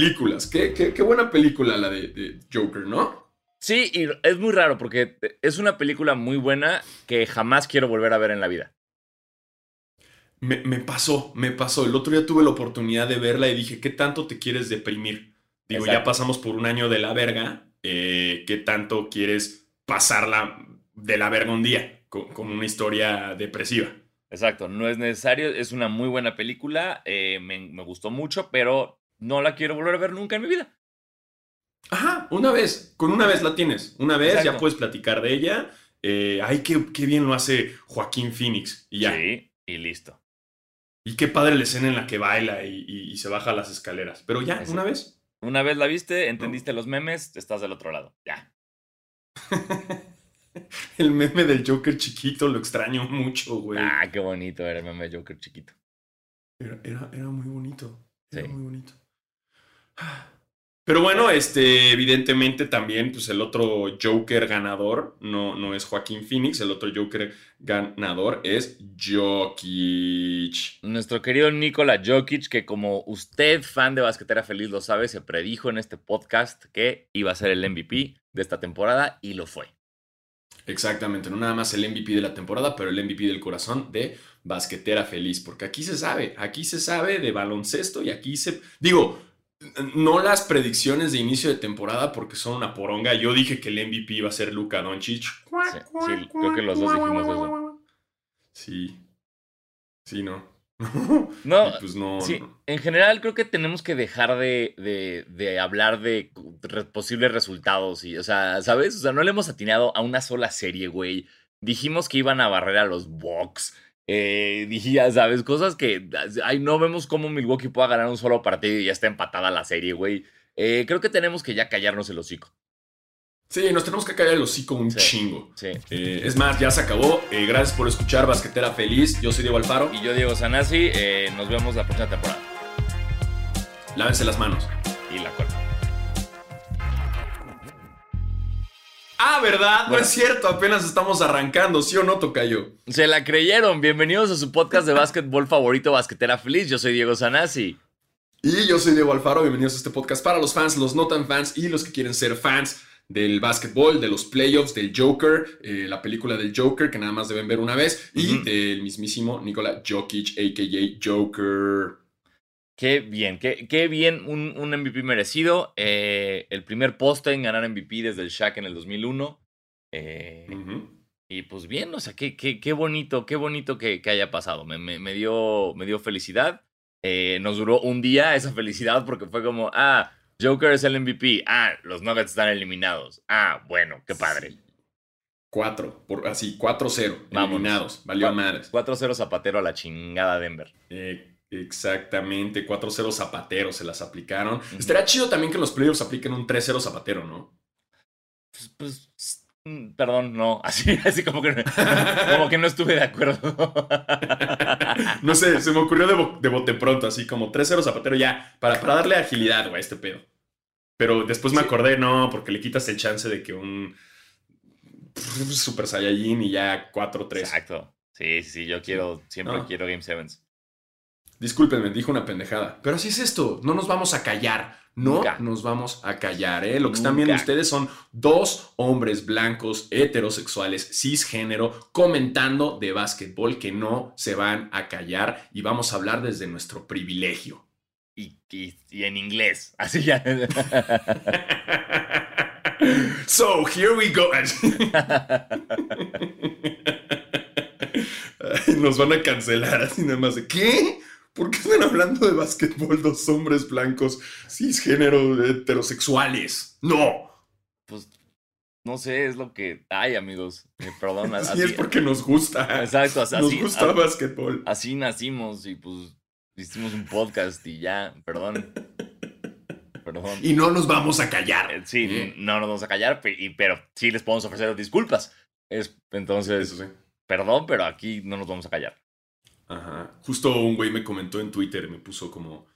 películas. Qué, qué, buena película la de, Joker, ¿no? Sí, y es muy raro porque es una película muy buena que jamás quiero volver a ver en la vida. Me, me, pasó, me pasó. El otro día tuve la oportunidad de verla y dije, ¿qué tanto te quieres deprimir? Digo, ya pasamos por un año de la verga. Eh, ¿Qué tanto quieres pasarla de la verga un día con, una historia depresiva? Exacto, no es necesario. Es una muy buena película. Eh, me, gustó mucho, pero no la quiero volver a ver nunca en mi vida. Ajá, una vez. Con una vez la tienes. Una vez ya puedes platicar de ella. Eh, ay, qué, qué, bien lo hace Joaquín Phoenix. Y ya. Sí, y listo. Y qué padre la escena en la que baila y, se baja las escaleras. Pero ya, una vez. Una vez la viste, entendiste los memes, estás del otro lado. Ya. el meme del Joker chiquito lo extraño mucho, güey. Ah, qué bonito era el meme del Joker chiquito. Era, era, era muy bonito. Era muy bonito. Pero bueno, este, evidentemente también, pues el otro Joker ganador no, no es Joaquín Phoenix, el otro Joker ganador es Jokic. Nuestro querido Nikola Jokic, que como usted, fan de Basquetera Feliz, lo sabe, se predijo en este podcast que iba a ser el MVP de esta temporada y lo fue. Exactamente, no nada más el MVP de la temporada, pero el MVP del corazón de Basquetera Feliz, porque aquí se sabe, aquí se sabe de baloncesto y aquí se... Digo, no las predicciones de inicio de temporada porque son una poronga. Yo dije que el MVP iba a ser Luka Doncic. Sí, creo que los dos dijimos eso. Sí. Sí, no. no, pues no, sí, En general creo que tenemos que dejar de, de, de hablar de posibles resultados y, o sea, ¿sabes? O sea, no le hemos atinado a una sola serie, güey. Dijimos que iban a barrer a los Bucks. Eh, dije, ¿sabes? Cosas que ay, no vemos cómo Milwaukee pueda ganar un solo partido y ya está empatada la serie, güey. Eh, creo que tenemos que ya callarnos el hocico. Sí, nos tenemos que callar el hocico un chingo. Sí. Eh, es más, ya se acabó. Eh, gracias por escuchar Basquetera Feliz. Yo soy Diego Alfaro. Y yo, Diego Sanasi. nos vemos la próxima temporada. Lávense las manos. Y la cuerda. Ah, ¿verdad? No es cierto, apenas estamos arrancando, ¿sí o no, Tocayo? Se la creyeron. Bienvenidos a su podcast de básquetbol favorito, Basquetera Feliz. Yo soy Diego Sanasi. Y yo soy Diego Alfaro. Bienvenidos a este podcast para los fans, los no tan fans y los que quieren ser fans del básquetbol, de los playoffs, del Joker, eh, la película del Joker que nada más deben ver una vez, y del mismísimo Nikola Jokic, a.k.a. Joker. Qué bien, qué, qué bien, un, un, MVP merecido. Eh, el primer poste en ganar MVP desde el Shaq en el 2001. Eh, y pues bien, o sea, qué, qué, qué bonito, qué bonito que, que haya pasado. Me, me, me, dio, me dio felicidad. Eh, nos duró un día esa felicidad porque fue como, ah, Joker es el MVP. Ah, los Nuggets están eliminados. Ah, bueno, qué padre. Cuatro, por, así, 4-0. Eliminados. Valió a madres. 4-0 Zapatero a la chingada Denver. Eh, Exactamente, 4-0 Zapatero se las aplicaron. Estaría chido también que los playoffs apliquen un 3-0 Zapatero, ¿no? Pues, pues, mm, perdón, no, así, así como que, como que no estuve de acuerdo. no sé, se me ocurrió de, bote pronto, así como 3-0 Zapatero ya, para, para darle agilidad, güey, a este pedo. Pero después me acordé, no, porque le quitas el chance de que un Super Saiyajin y ya 4-3. Exacto. Sí, sí, yo quiero, siempre quiero Game Sevens. Discúlpenme, dijo una pendejada. Pero así es esto, no nos vamos a callar. No nos vamos a callar, ¿eh? Lo que están viendo ustedes son dos hombres blancos, heterosexuales, cisgénero, comentando de básquetbol que no se van a callar y vamos a hablar desde nuestro privilegio. Y, y en inglés, así ya. so, here we go. Nos van a cancelar así nada más de ¿qué? ¿Por qué están hablando de básquetbol dos hombres blancos cisgénero heterosexuales? ¡No! Pues no sé, es lo que hay, amigos. Eh, perdón. Así, es porque nos gusta. Exacto, así, nos gusta el básquetbol. Así nacimos y pues hicimos un podcast y ya, perdón. Perdón. Y no nos vamos a callar. Eh, sí, ¿Eh? no nos vamos a callar, pero sí les podemos ofrecer disculpas. Es, entonces, perdón, pero aquí no nos vamos a callar. Ajá. Justo un güey me comentó en Twitter, me puso como,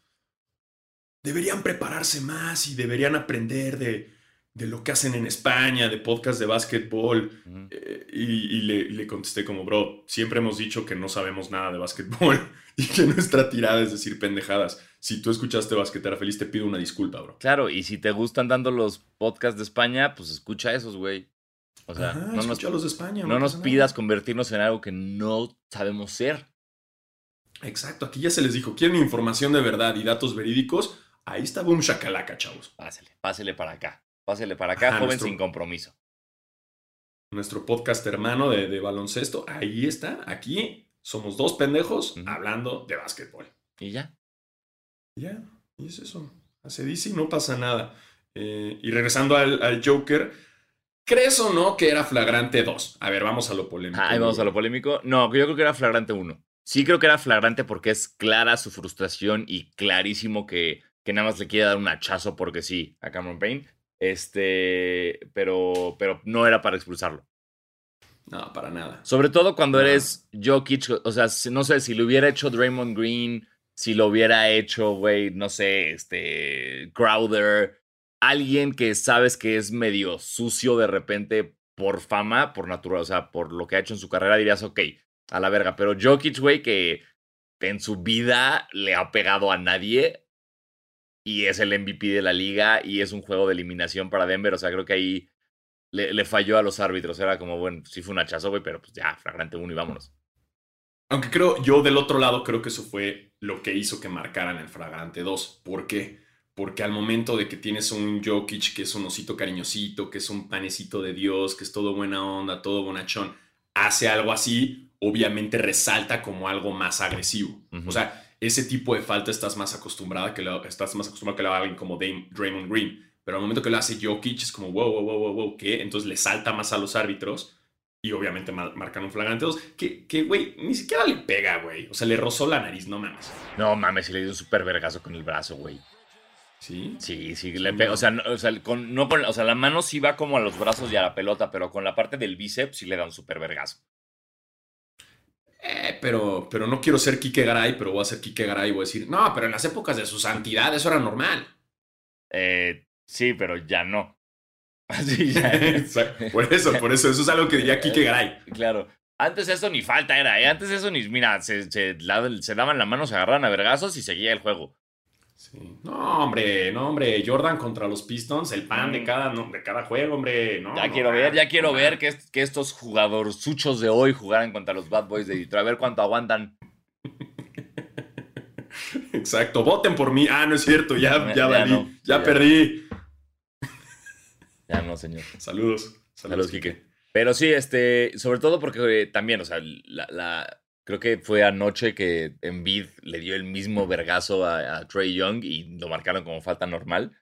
deberían prepararse más y deberían aprender de de lo que hacen en España, de podcast de básquetbol. Eh, y, le, contesté como, bro, siempre hemos dicho que no sabemos nada de básquetbol y que nuestra tirada es decir pendejadas. Si tú escuchaste Basquetera Feliz, te pido una disculpa, bro. Claro, y si te gustan dando los podcasts de España, pues escucha esos, güey. O sea, no nos, los de España. No, nos pidas convertirnos en algo que no sabemos ser. Exacto, aquí ya se les dijo, quieren información de verdad y datos verídicos, ahí está Boom Shakalaka, chavos. Pásele, pásele para acá. Pásele para acá, joven sin compromiso. Nuestro podcast hermano de, baloncesto, ahí está, aquí somos dos pendejos hablando de básquetbol. ¿Y ya? Ya, y es eso. Se dice y no pasa nada. Eh, y regresando al, Joker, ¿crees o no que era flagrante 2? A ver, vamos a lo polémico. Vamos a lo polémico. No, yo creo que era flagrante 1. Sí creo que era flagrante porque es clara su frustración y clarísimo que, que nada más le quiere dar un hachazo porque sí a Cameron Payne. Este, pero, pero no era para expulsarlo. No, para nada. Sobre todo cuando eres Jokic, o sea, no sé, si lo hubiera hecho Draymond Green, si lo hubiera hecho, güey, no sé, este, Crowder, alguien que sabes que es medio sucio de repente por fama, por natural, o sea, por lo que ha hecho en su carrera, dirías, ok, a la verga. Pero Jokic, güey, que en su vida le ha pegado a nadie y es el MVP de la liga y es un juego de eliminación para Denver. O sea, creo que ahí le, falló a los árbitros. Era como, bueno, sí fue un hachazo, güey, pero pues ya, flagrante uno y vámonos. Aunque creo, yo del otro lado creo que eso fue lo que hizo que marcaran el flagrante 2. ¿Por qué? Porque al momento de que tienes un Jokic que es un osito cariñosito, que es un panecito de Dios, que es todo buena onda, todo bonachón, hace algo así, obviamente resalta como algo más agresivo. O sea, ese tipo de falta estás más acostumbrada que lo, estás más acostumbrado que lo haga alguien como Draymond Green. Pero al momento que lo hace Jokic es como, wow, wow, wow, wow, wow, ¿qué? Entonces le salta más a los árbitros y obviamente marcan un flagrante 2. Que, güey, ni siquiera le pega, güey. O sea, le rozó la nariz, no mames. No mames, y le dio un súper vergazo con el brazo, güey. ¿Sí? Sí, sí, le pega. O sea, no, o sea, con, no o sea, la mano sí va como a los brazos y a la pelota, pero con la parte del bíceps sí le da un súper vergazo. Eh, pero, pero no quiero ser Kike Garay, pero voy a ser Kike Garay y voy a decir, no, pero en las épocas de su santidad eso era normal. Eh, sí, pero ya no. Así ya. por eso, por eso, eso es algo que diría Kike Garay. Claro. Antes eso ni falta era, ¿eh? Antes eso ni, mira, se, se, se daban la mano, se agarraban a vergazos y seguía el juego. No, hombre, no, hombre. Jordan contra los Pistons, el pan de mm. cada, de cada juego, hombre. No, ya quiero ver, ya quiero ver que, que estos jugadorzuchos de hoy jugaran contra los Bad Boys de Detroit. A ver cuánto aguantan. Exacto, voten por mí. Ah, no es cierto, ya, ya, valí, ya, perdí. Ya no, señor. Saludos. Saludos, Quique. Pero sí, este, sobre todo porque también, o sea, la Creo que fue anoche que Embiid le dio el mismo vergazo a, Trey Young y lo marcaron como falta normal.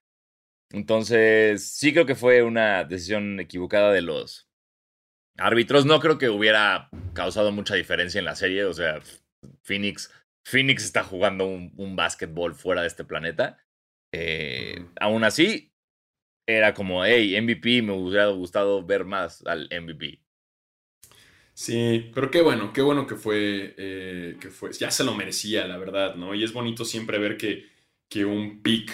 Entonces, sí creo que fue una decisión equivocada de los árbitros. No creo que hubiera causado mucha diferencia en la serie. O sea, Phoenix, Phoenix está jugando un, un básquetbol fuera de este planeta. Eh, aún así, era como, hey, MVP, me hubiera gustado ver más al MVP. Sí, pero qué bueno, qué bueno que fue, eh, que fue, ya se lo merecía, la verdad, ¿no? Y es bonito siempre ver que, que un pick,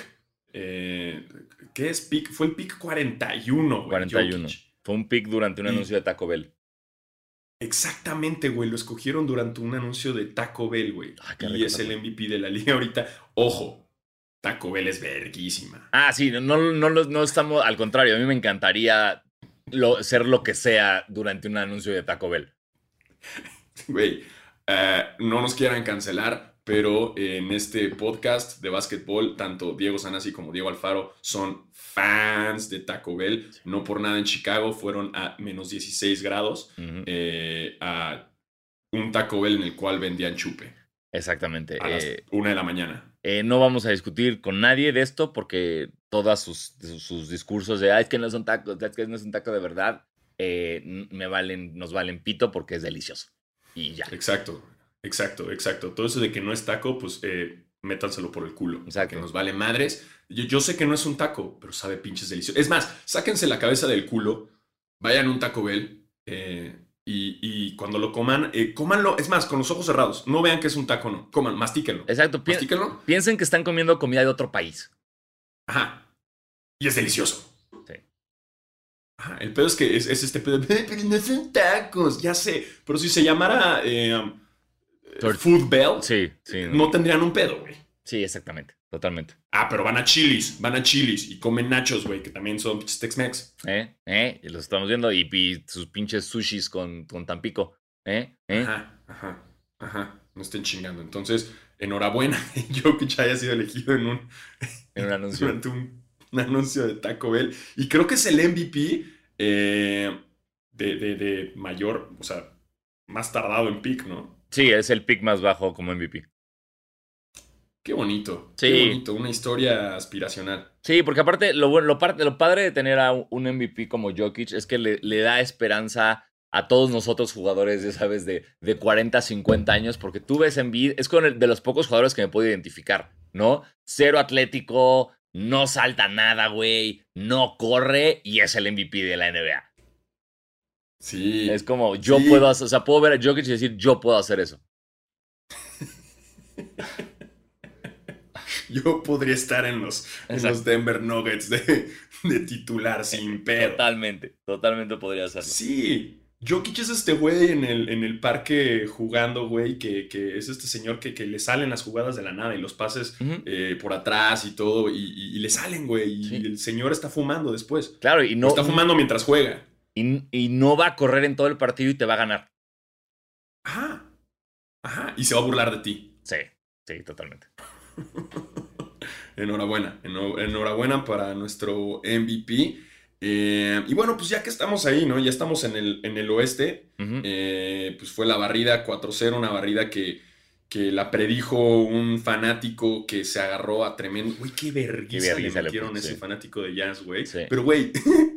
eh, ¿qué es pick? Fue el pick 41, güey. 41. Fue un pick durante un anuncio de Taco Bell. Exactamente, güey, lo escogieron durante un anuncio de Taco Bell, güey. Ah, y es el MVP de la liga ahorita. Ojo, Taco Bell es verguísima. Ah, sí, no, no, no estamos, al contrario, a mí me encantaría ser lo que sea durante un anuncio de Taco Bell. Güey, eh, no nos quieran cancelar, pero en este podcast de básquetbol, tanto Diego Sanasi como Diego Alfaro son fans de Taco Bell. No por nada en Chicago fueron a menos 16 grados eh, a un Taco Bell en el cual vendían chupe. Exactamente. A las eh, una de la mañana. no vamos a discutir con nadie de esto porque todos sus, sus, discursos de, es que no son tacos, es que no es un taco de verdad, eh, me valen, nos valen pito porque es delicioso. Y ya. Exacto, exacto, exacto. Todo eso de que no es taco, pues eh, métanselo por el culo. Que nos vale madres. Yo, sé que no es un taco, pero sabe pinches delicioso. Es más, sáquense la cabeza del culo, vayan a un Taco Bell eh, y, cuando lo coman, eh, cómanlo. Es más, con los ojos cerrados. No vean que es un taco, no. Coman, mastíquenlo. Exacto. Piensen que están comiendo comida de otro país. Ajá. Y es delicioso. El pedo es que es, este pedo, pero no son tacos, ya sé. Pero si se llamara eh, um, Food Bell, sí, sí, no. tendrían un pedo, güey. Sí, exactamente, totalmente. Ah, pero van a chilis, van a chilis y comen nachos, güey, que también son Tex-Mex. Eh, eh, y los estamos viendo y, sus pinches sushis con, con Tampico. Eh, eh. Ajá, ajá, ajá. No estén chingando. Entonces, enhorabuena, Jokic haya sido elegido en un, en un anuncio. un, anuncio de Taco Bell. Y creo que es el MVP eh, de, de, mayor, o sea, más tardado en pick, ¿no? Sí, es el pick más bajo como MVP. Qué bonito. Sí. Qué bonito, una historia aspiracional. Sí, porque aparte, lo, bueno, lo, lo padre de tener a un MVP como Jokic es que le, le da esperanza a todos nosotros jugadores, ya sabes, de, de 40, 50 años, porque tú ves en vida, es con el, de los pocos jugadores que me puedo identificar, ¿no? Cero atlético, no salta nada, güey, no corre y es el MVP de la NBA. Sí. Es como, yo puedo hacer, o sea, puedo ver a Jokic y decir, yo puedo hacer eso. yo podría estar en los, los Denver Nuggets de, de titular sin pedo. Totalmente, totalmente podría hacerlo. Sí, Jokic es este güey en el, en el parque jugando, güey, que, es este señor que, que, le salen las jugadas de la nada y los pases eh, por atrás y todo, y, le salen, güey, y el señor está fumando después. Claro, y no. está fumando mientras juega. Y, no va a correr en todo el partido y te va a ganar. Ajá. Ajá. Y se va a burlar de ti. Sí, sí, totalmente. enhorabuena. Enhorabuena para nuestro MVP. Eh, y bueno, pues ya que estamos ahí, ¿no? Ya estamos en el, en el oeste. Eh, pues fue la barrida 4-0, una barrida que, que la predijo un fanático que se agarró a tremendo. Uy, qué vergüenza le metieron ese fanático de jazz, güey. Pero, güey,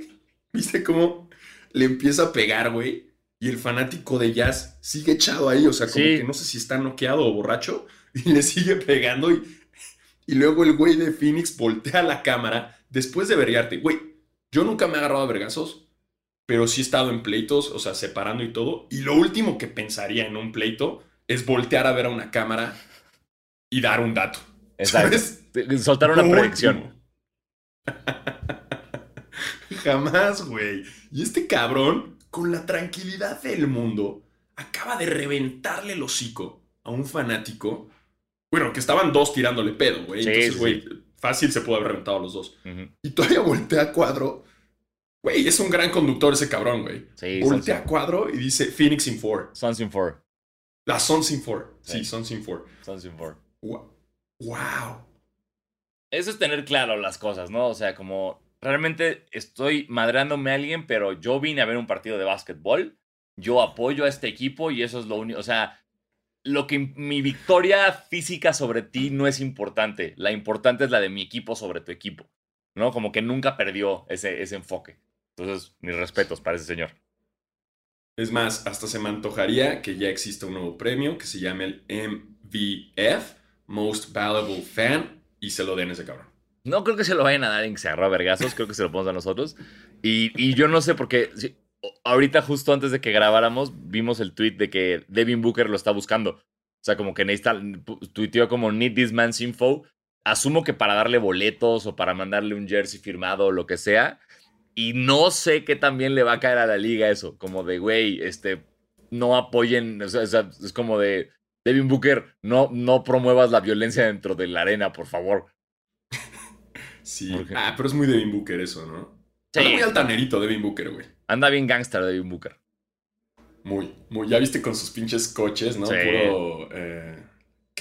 ¿viste cómo le empieza a pegar, güey? Y el fanático de jazz sigue echado ahí, o sea, como que no sé si está noqueado o borracho, y le sigue pegando. Y, y luego el güey de Phoenix voltea la cámara después de vergarte. Güey, yo nunca me he agarrado a vergazos, pero sí he estado en pleitos, o sea, separando y todo. Y lo último que pensaría en un pleito es voltear a ver a una cámara y dar un dato. Exacto. Soltar una predicción. Jamás, güey. Y este cabrón, con la tranquilidad del mundo, acaba de reventarle el hocico a un fanático. Bueno, que estaban dos tirándole pedo, güey. Entonces, güey, Fácil se pudo haber reventado a los dos. Y todavía voltea a cuadro. Güey, es un gran conductor ese cabrón, güey. Sí, voltea a cuadro y dice Phoenix in 4. Suns in 4. La Suns in 4. Sí, Suns in 4. Suns in 4. Wow. Eso es tener claro las cosas, ¿no? O sea, como realmente estoy madrándome a alguien, pero yo vine a ver un partido de básquetbol. Yo apoyo a este equipo y eso es lo único. O sea, lo que mi victoria física sobre ti no es importante. La importante es la de mi equipo sobre tu equipo. ¿No? Como que nunca perdió ese, ese enfoque. Entonces, mis respetos para ese señor. Es más, hasta se me antojaría que ya exista un nuevo premio que se llame el MVF, Most Valuable Fan, y se lo den a ese cabrón. No creo que se lo vayan a dar en que se agarró a vergazos, creo que se lo ponemos a nosotros. Y, y yo no sé por qué ahorita justo antes de que grabáramos, vimos el tweet de que Devin Booker lo está buscando. O sea, como que necesita, tuiteó como Need This Man's Info. Asumo que para darle boletos o para mandarle un jersey firmado o lo que sea. Y no sé qué también le va a caer a la liga eso. Como de, güey, este, no apoyen. O sea, es como de, Devin Booker, no, no promuevas la violencia dentro de la arena, por favor. Sí. Ah, pero es muy Devin Booker eso, ¿no? Sí. muy altanerito Devin Booker, güey. Anda bien gangster Devin Booker. Muy, muy. Ya viste con sus pinches coches, ¿no? Puro. Eh,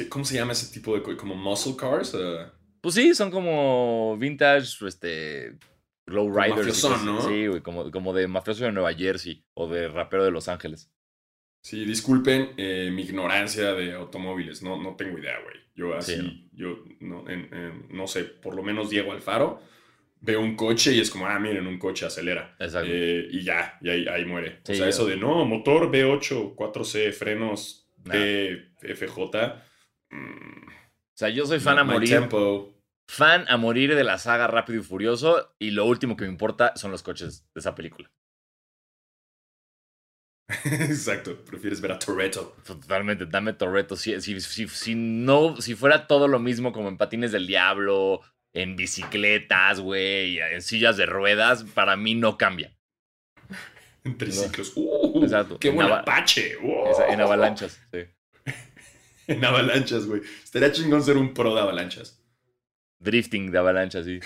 ¿Cómo se llama ese tipo de coche? ¿Como muscle cars? Pues sí, son como vintage, este. Low riders. ¿no? Sí, güey, como, como de mafioso de Nueva Jersey o de rapero de Los Ángeles. Sí, disculpen eh, mi ignorancia de automóviles, no, no tengo idea, güey. Yo así, yo no, no sé, por lo menos Diego Alfaro veo un coche y es como, ah, miren, un coche acelera. Exacto. Eh, y ya, y ahí, muere. o sea, eso de, no, motor V8, 4C, frenos DFJ. Mm, o sea, yo soy fan a morir. Fan a morir de la saga Rápido y Furioso y lo último que me importa son los coches de esa película. Exacto, prefieres ver a Toretto. Totalmente, dame Toretto. Si, si, si, no, si fuera todo lo mismo como en Patines del Diablo en bicicletas, güey, en sillas de ruedas, para mí no cambia. En triciclos. Uh, Exacto. Qué buen apache. En avalanchas, sí. en avalanchas, güey. Estaría chingón ser un pro de avalanchas. Drifting de avalanchas, sí.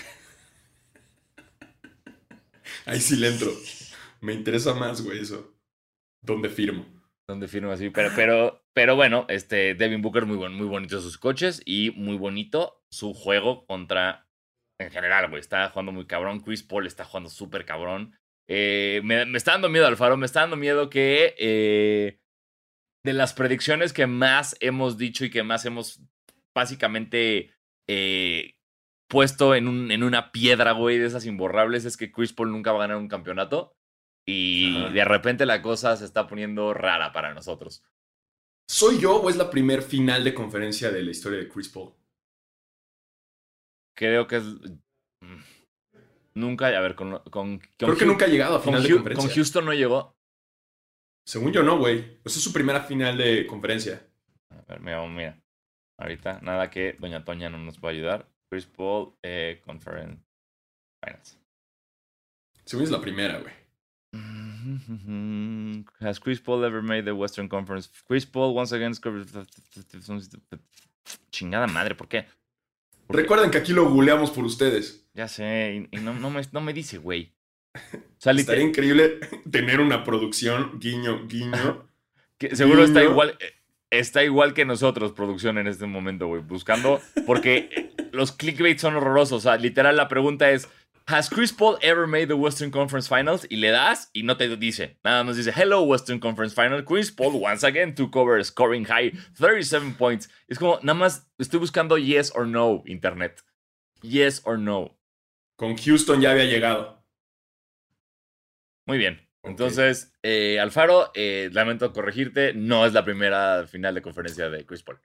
Ahí sí le entro. Me interesa más, güey, eso. ¿Dónde firmo? ¿Dónde firmo así? Pero, pero, pero bueno, este Devin Booker muy, muy bonito sus coches y muy bonito su juego contra. En general, güey. Está jugando muy cabrón. Chris Paul está jugando súper cabrón. Eh, me, está dando miedo, Alfaro. Me está dando miedo que. Eh, de las predicciones que más hemos dicho y que más hemos básicamente eh, puesto en, un, en una piedra, güey, de esas imborrables, es que Chris Paul nunca va a ganar un campeonato. Y de repente la cosa se está poniendo rara para nosotros. ¿Soy yo o es la primer final de conferencia de la historia de Chris Paul? Creo que es. Mm, nunca, a ver, con. con, Creo que nunca ha llegado a final de conferencia. Con Houston no llegó. Según yo, no, güey. Esa es su primera final de conferencia. A ver, mira, mira. Ahorita, nada que Doña Toña no nos pueda ayudar. Chris Paul, eh, Conference Finals. Según es la primera, güey. Has Chris Paul ever made the Western Conference? Chris Paul once again Chingada madre, ¿por qué? Recuerden que aquí lo googleamos por ustedes. Ya sé, y, no, me, no me dice, güey. Estaría increíble tener una producción, guiño, guiño. que seguro está igual, está igual que nosotros, producción en este momento, güey, buscando, porque los clickbaits son horrorosos. O sea, literal, la pregunta es: ¿Has Chris Paul ever made the Western Conference Finals? Y le das y no te dice. Nada más dice: Hello, Western Conference Final. Chris Paul once again took over, scoring high, 37 points. Es como, nada más estoy buscando yes or no, internet. Yes or no. Con Houston ya había llegado. Muy bien. Entonces, eh, Alfaro, eh, lamento corregirte, no es la primera final de conferencia de Chris Paul.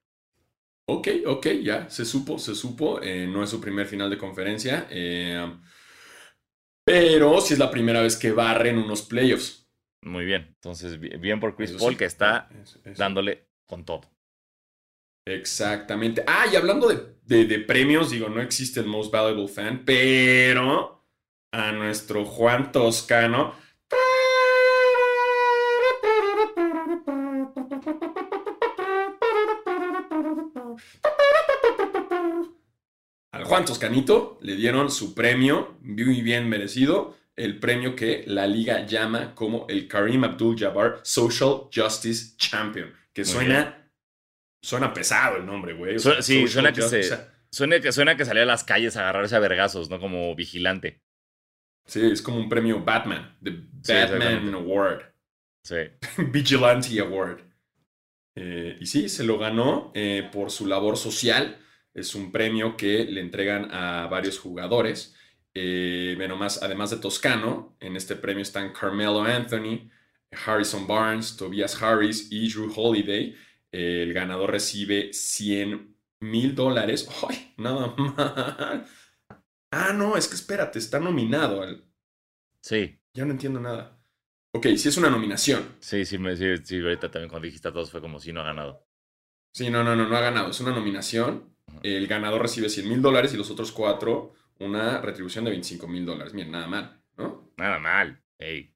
Ok, ok, ya, se supo, se supo. Eh, no es su primer final de conferencia. Pero sí es la primera vez que barren unos playoffs. Muy bien. Entonces, bien por Chris Paul que está dándole con todo. Exactamente. Ah, y hablando de, de, premios, digo, no existe el Most Valuable Fan, pero a nuestro Juan Toscano Juan Toscanito le dieron su premio, muy bien merecido, el premio que la liga llama como el Karim Abdul-Jabbar Social Justice Champion, que suena, suena pesado el nombre, güey. sí, suena que, suena que, suena que salía a las calles a agarrarse a vergazos, ¿no? Como vigilante. Sí, es como un premio Batman, The Batman Award. Sí. Vigilante Award. Eh, y sí, se lo ganó eh, por su labor social. Es un premio que le entregan a varios jugadores. Eh, bueno, más, además de Toscano, en este premio están Carmelo Anthony, Harrison Barnes, Tobias Harris y Drew Holiday. el ganador recibe 100 mil dólares. ¡Ay! Nada mal. Ah, no, es que espérate, está nominado al. Sí. Ya no entiendo nada. Ok, sí es una nominación. Sí, sí, me, sí, sí, ahorita también cuando dijiste a todos fue como si no ha ganado. Sí, no, no, no, no ha ganado. Es una nominación. El ganador recibe 100 mil dólares y los otros cuatro una retribución de 25 mil dólares. Bien, nada mal, ¿no? Nada mal. Hey.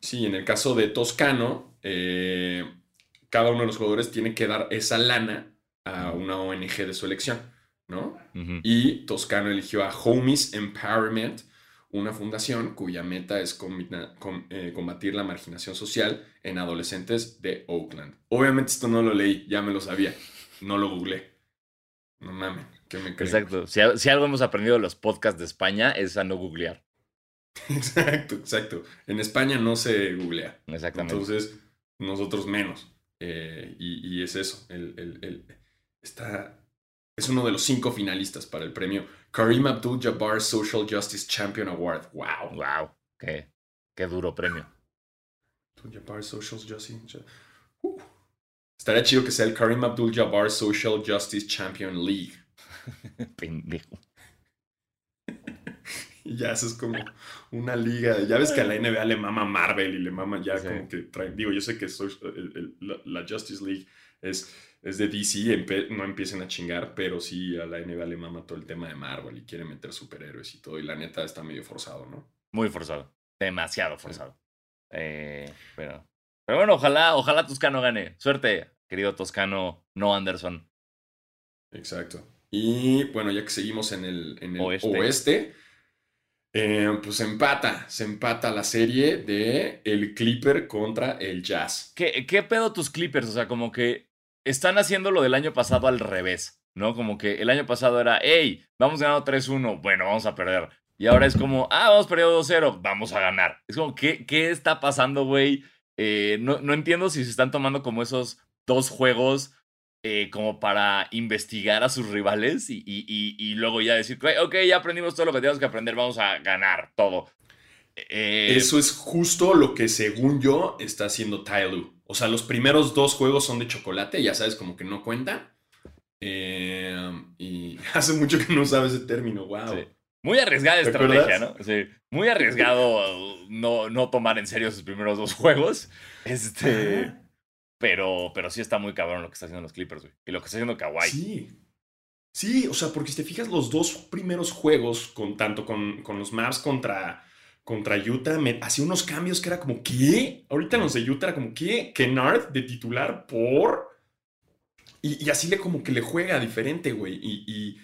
Sí, en el caso de Toscano, eh, cada uno de los jugadores tiene que dar esa lana a una ONG de su elección. ¿no? Y Toscano eligió a Homies Empowerment, una fundación cuya meta es eh, combatir la marginación social en adolescentes de Oakland. Obviamente esto no lo leí, ya me lo sabía, no lo googleé. No mames, ¿qué me crees? Exacto, si, algo hemos aprendido de los podcasts de España es a no googlear. Exacto, exacto. En España no se googlea. Exactamente. Entonces, nosotros menos. Eh, y, es eso. El, el, está, es uno de los cinco finalistas para el premio Karim Abdul-Jabbar Social Justice Champion Award. ¡Wow! ¡Wow! ¡Qué, qué duro premio! Abdul-Jabbar Social Justice. Uh. Estaría chido que sea el Karim Abdul-Jabbar Social Justice Champion League. Pendejo. ya, eso es como una liga. Ya ves que a la NBA le mama Marvel y le mama ya como que trae. Digo, yo sé que la Justice League es es de DC, no empiecen a chingar, pero sí a la NBA le mama todo el tema de Marvel y quiere meter superhéroes y todo, y la neta está medio forzado, ¿no? Muy forzado, demasiado forzado. Eh, pero, pero bueno, ojalá, ojalá Toscano gane. Suerte, querido Toscano, no Anderson. Exacto. Y bueno, ya que seguimos en el, en el oeste, eh, pues empata, se empata la serie de el Clipper contra el Jazz. ¿Qué, ¿Qué pedo tus Clippers? O sea, como que están haciendo lo del año pasado al revés, ¿no? Como que el año pasado era, hey, vamos ganando 3-1, bueno, vamos a perder. Y ahora es como, ah, vamos perdiendo 2-0, vamos a ganar. Es como, ¿qué, qué está pasando, güey? Eh, no, no entiendo si se están tomando como esos dos juegos eh, como para investigar a sus rivales y, y, luego ya decir, ok, ya aprendimos todo lo que tenemos que aprender, vamos a ganar todo. Eh, Eso es justo lo que según yo está haciendo Tyloo. O sea, los primeros dos juegos son de chocolate, ya sabes, como que no cuenta. Eh, y hace mucho que no sabes ese término, wow. Muy arriesgada estrategia, ¿no? Sí. Muy arriesgado no, no tomar en serio sus primeros dos juegos. Este. Pero, pero sí está muy cabrón lo que está haciendo los Clippers, güey. Y lo que está haciendo Kawhi. Sí. Sí, o sea, porque si te fijas, los dos primeros juegos, con, tanto con, con los Mavs contra, contra Utah, me hacía unos cambios que era como, ¿qué? Ahorita los de Utah era como, ¿qué? Kennard de titular por. Y, así le como que le juega diferente, güey. Y,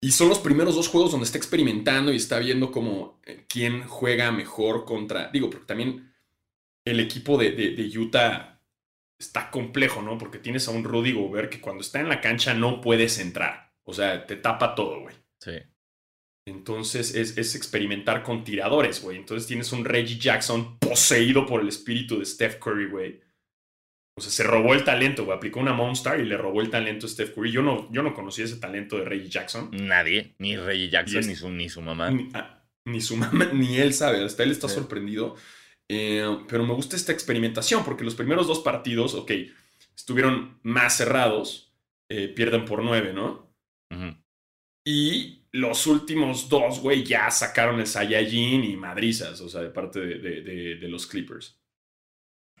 y, son los primeros dos juegos donde está experimentando y está viendo como eh, quién juega mejor contra. Digo, porque también el equipo de, de Utah está complejo, ¿no? Porque tienes a un Rudy Gobert que cuando está en la cancha no puedes entrar. O sea, te tapa todo, güey. Sí. Entonces es, es experimentar con tiradores, güey. Entonces tienes un Reggie Jackson poseído por el espíritu de Steph Curry, güey. O sea, se robó el talento, güey. Aplicó una Monster y le robó el talento a Steph Curry. Yo no, yo no conocía ese talento de Reggie Jackson. Nadie, ni Reggie Jackson, ni, su, ni su mamá. Ah, ni, su mamá, ni él sabe. Hasta él está sorprendido. Eh, pero me gusta esta experimentación porque los primeros dos partidos, ok, estuvieron más cerrados, eh, pierden por nueve, ¿no? Y los últimos dos, güey, ya sacaron el Saiyajin y madrizas, o sea, de parte de, los Clippers.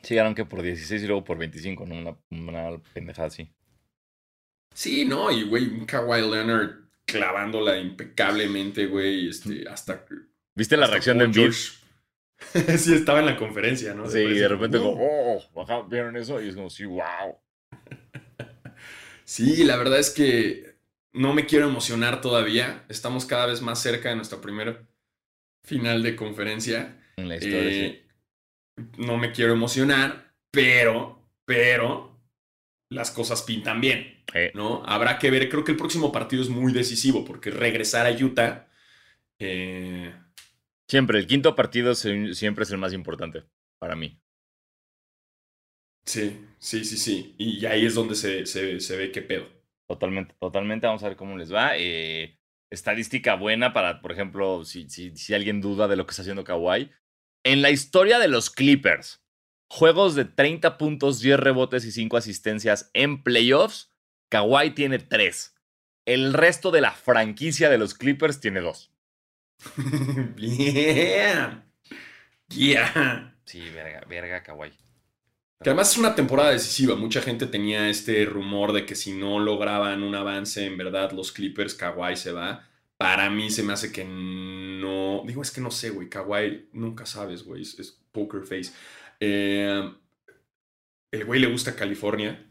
Sí, que por 16 y luego por 25, ¿no? Una, pendejada así. Sí, no, y güey, un Kawhi Leonard clavándola impecablemente, güey, este, hasta... ¿Viste la reacción de Embiid? sí, estaba en la conferencia, ¿no? Sí, y de repente como, oh, ¿vieron eso? Y es como, sí, wow. sí, la verdad es que no me quiero emocionar todavía. Estamos cada vez más cerca de nuestra primera final de conferencia. En la historia, eh, No me quiero emocionar, pero, pero, las cosas pintan bien, ¿no? Habrá que ver, creo que el próximo partido es muy decisivo, porque regresar a Utah... Eh, Siempre, el quinto partido siempre es el más importante para mí. Sí, sí, sí, sí. Y ahí es donde se, se, ve qué pedo. Totalmente, totalmente. Vamos a ver cómo les va. Eh, estadística buena para, por ejemplo, si, si, si alguien duda de lo que está haciendo Kawhi. En la historia de los Clippers, juegos de 30 puntos, 10 rebotes y 5 asistencias en playoffs, Kawhi tiene 3. El resto de la franquicia de los Clippers tiene 2. Bien. Yeah. Sí, verga, verga, kawaii. Que además es una temporada decisiva. Mucha gente tenía este rumor de que si no lograban un avance, en verdad, los Clippers, Kawhi se va. Para mí se me hace que no. Digo, es que no sé, güey. Kawhi nunca sabes, güey. Es, poker face. Eh, el güey le gusta California.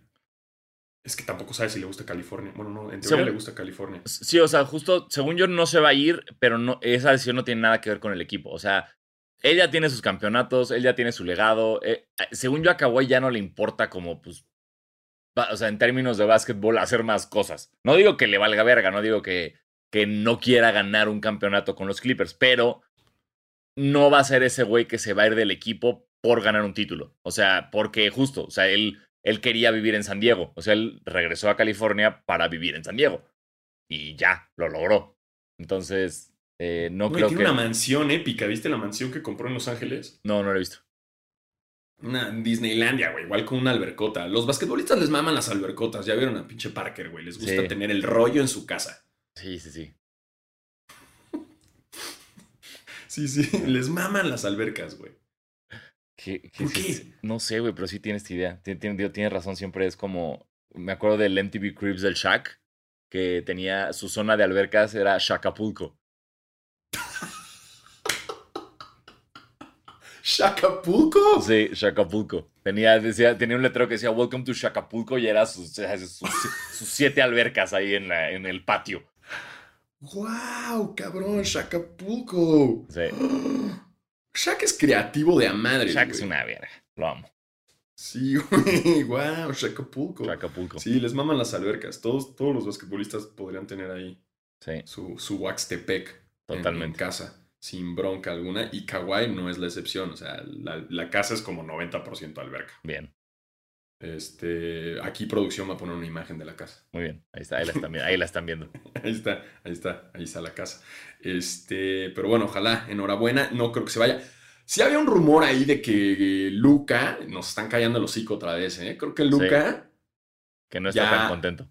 Es que tampoco sabe si le gusta California. Bueno, no, en teoría le gusta California. Sí, o sea, justo, según yo, no se va a ir, pero no, esa decisión no tiene nada que ver con el equipo. O sea, ella tiene sus campeonatos, él ya tiene su legado. Eh, eh, según yo, a Kawhi ya no le importa como, pues, o sea, en términos de básquetbol, hacer más cosas. No digo que le valga verga, no digo que, que no quiera ganar un campeonato con los Clippers, pero no va a ser ese güey que se va a ir del equipo por ganar un título. O sea, porque justo, o sea, él él quería vivir en San Diego. O sea, él regresó a California para vivir en San Diego. Y ya, lo logró. Entonces, eh, no, creo tiene que. una mansión épica. ¿Viste la mansión que compró en Los Ángeles? No, no la he visto. Una Disneylandia, güey, igual con una albercota. Los basquetbolistas les maman las albercotas. Ya vieron a pinche Parker, güey. Les gusta tener el rollo en su casa. Sí, sí, sí. sí, sí. Les maman las albercas, güey. ¿Por qué? No sé, güey, pero sí tienes idea. Tienes, razón, siempre es como. Me acuerdo del MTV Cribs del Shaq, que tenía su zona de albercas, era Shacapulco. ¿Shacapulco? Sí, Shacapulco. Tenía, decía, tenía un letrero que decía Welcome to Shacapulco y era sus, siete albercas ahí en, la, en el patio. ¡Wow! Cabrón, Shacapulco. Sí. Shaq es creativo de a madre. Shaq es una verga. Lo amo. Sí, güey. Wow, Shacapulco. Shacapulco. Sí, les maman las albercas. Todos, todos los basquetbolistas podrían tener ahí sí. su, su Waxtepec. Totalmente. En, casa sin bronca alguna. Y Kawhi no es la excepción. O sea, la, la casa es como 90% alberca. Bien. Este, aquí producción va a poner una imagen de la casa. Muy bien, ahí está, ahí la están viendo. Ahí, la están viendo. ahí está, ahí está, ahí está la casa. Este, pero bueno, ojalá, enhorabuena, no creo que se vaya. Sí había un rumor ahí de que Luca, nos están callando el hocico otra vez, ¿eh? Creo que Luca... que no está tan contento.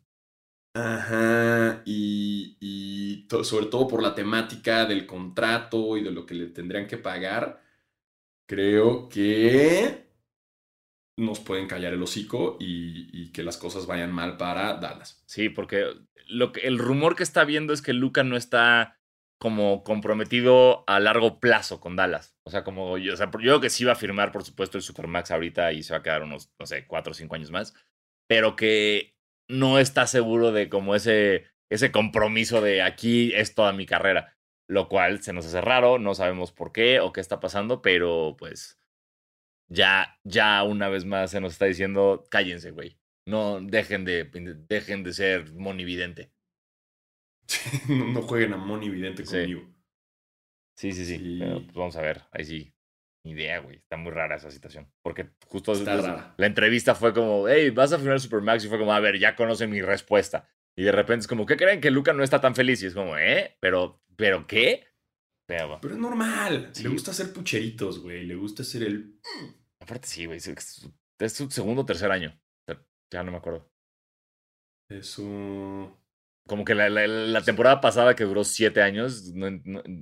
Ajá, y, y sobre todo por la temática del contrato y de lo que le tendrían que pagar, creo que nos pueden callar el hocico y, que las cosas vayan mal para Dallas. Sí, porque lo el rumor que está viendo es que Luca no está como comprometido a largo plazo con Dallas. O sea, como yo, o sea, yo que sí va a firmar, por supuesto, el Supermax ahorita y se va a quedar unos, no sé, cuatro o cinco años más, pero que no está seguro de como ese, ese compromiso de aquí es toda mi carrera, lo cual se nos hace raro, no sabemos por qué o qué está pasando, pero pues ya, ya una vez más se nos está diciendo, cállense, güey. No dejen de, dejen de ser monividente. no, jueguen a monividente conmigo. Sí, sí, sí. Pues, vamos a ver, ahí sí. Ni idea, güey. Está muy rara esa situación. Porque justo la entrevista fue como, hey, vas a firmar Supermax. Y fue como, a ver, ya conocen mi respuesta. Y de repente es como, ¿qué creen que Luca no está tan feliz? Y es como, ¿eh? ¿Pero, ¿pero qué? Pero, es normal. Le gusta hacer pucheritos, güey. Le gusta hacer el. Aparte, sí, güey. Es su segundo o tercer año. Ya no me acuerdo. Eso. Como que la, la, temporada pasada que duró siete años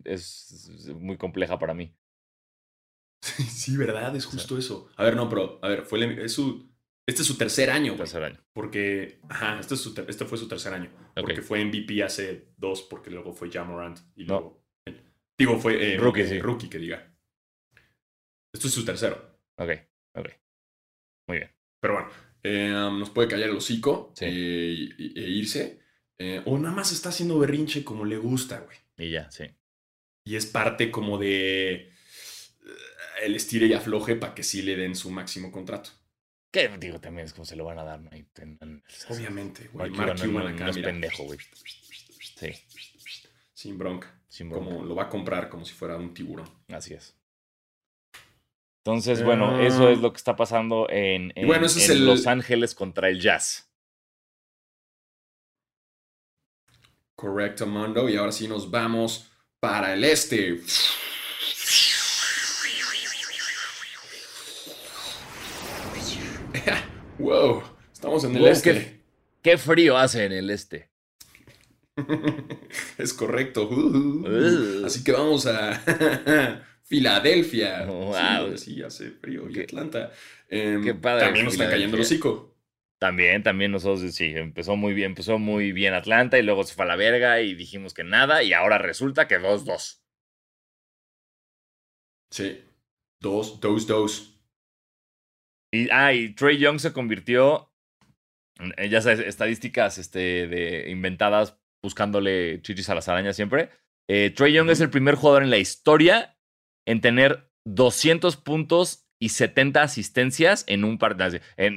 es muy compleja para mí. Sí, ¿verdad? Es justo eso. A ver, no, pero, a ver, fue es su, este es su tercer año. Tercer año. Porque, ajá, este, es su este fue su tercer año. Porque fue MVP hace dos, porque luego fue Jamorant y luego... Digo, fue eh, rookie, sí. rookie, que diga. Esto es su tercero. Ok, ok. Muy bien. Pero bueno, eh, nos puede callar el hocico eh, e, irse. Eh, o nada más está haciendo berrinche como le gusta, güey. Y ya, sí. Y es parte como de el estire y afloje para que sí le den su máximo contrato. Que digo, también es como se lo van a dar, ¿no? Obviamente, güey. Mark Cuban no, es pendejo, güey. Sí. Sin bronca. Sin bronca. Como lo va a comprar como si fuera un tiburón. Así es. Entonces, bueno, eso es lo que está pasando en, Los Ángeles contra el Jazz. Correcto, Mando. Y ahora sí nos vamos para el este. wow, estamos en el este. Qué, frío hace en el este. es correcto. Así que vamos a Filadelfia. Sí, hace frío. Y Atlanta. Em, Qué padre. También nos está cayendo el hocico. También, también nosotros, sí, empezó muy bien, empezó muy bien Atlanta y luego se fue a la verga y dijimos que nada y ahora resulta que 2-2. Sí, 2, 2, 2. Y, ah, y Trey Young se convirtió, ya sabes, estadísticas este, de, inventadas buscándole chichis a las arañas siempre. Eh, Trey Young es el primer jugador en la historia en tener 200 puntos y 70 asistencias en un partido. En,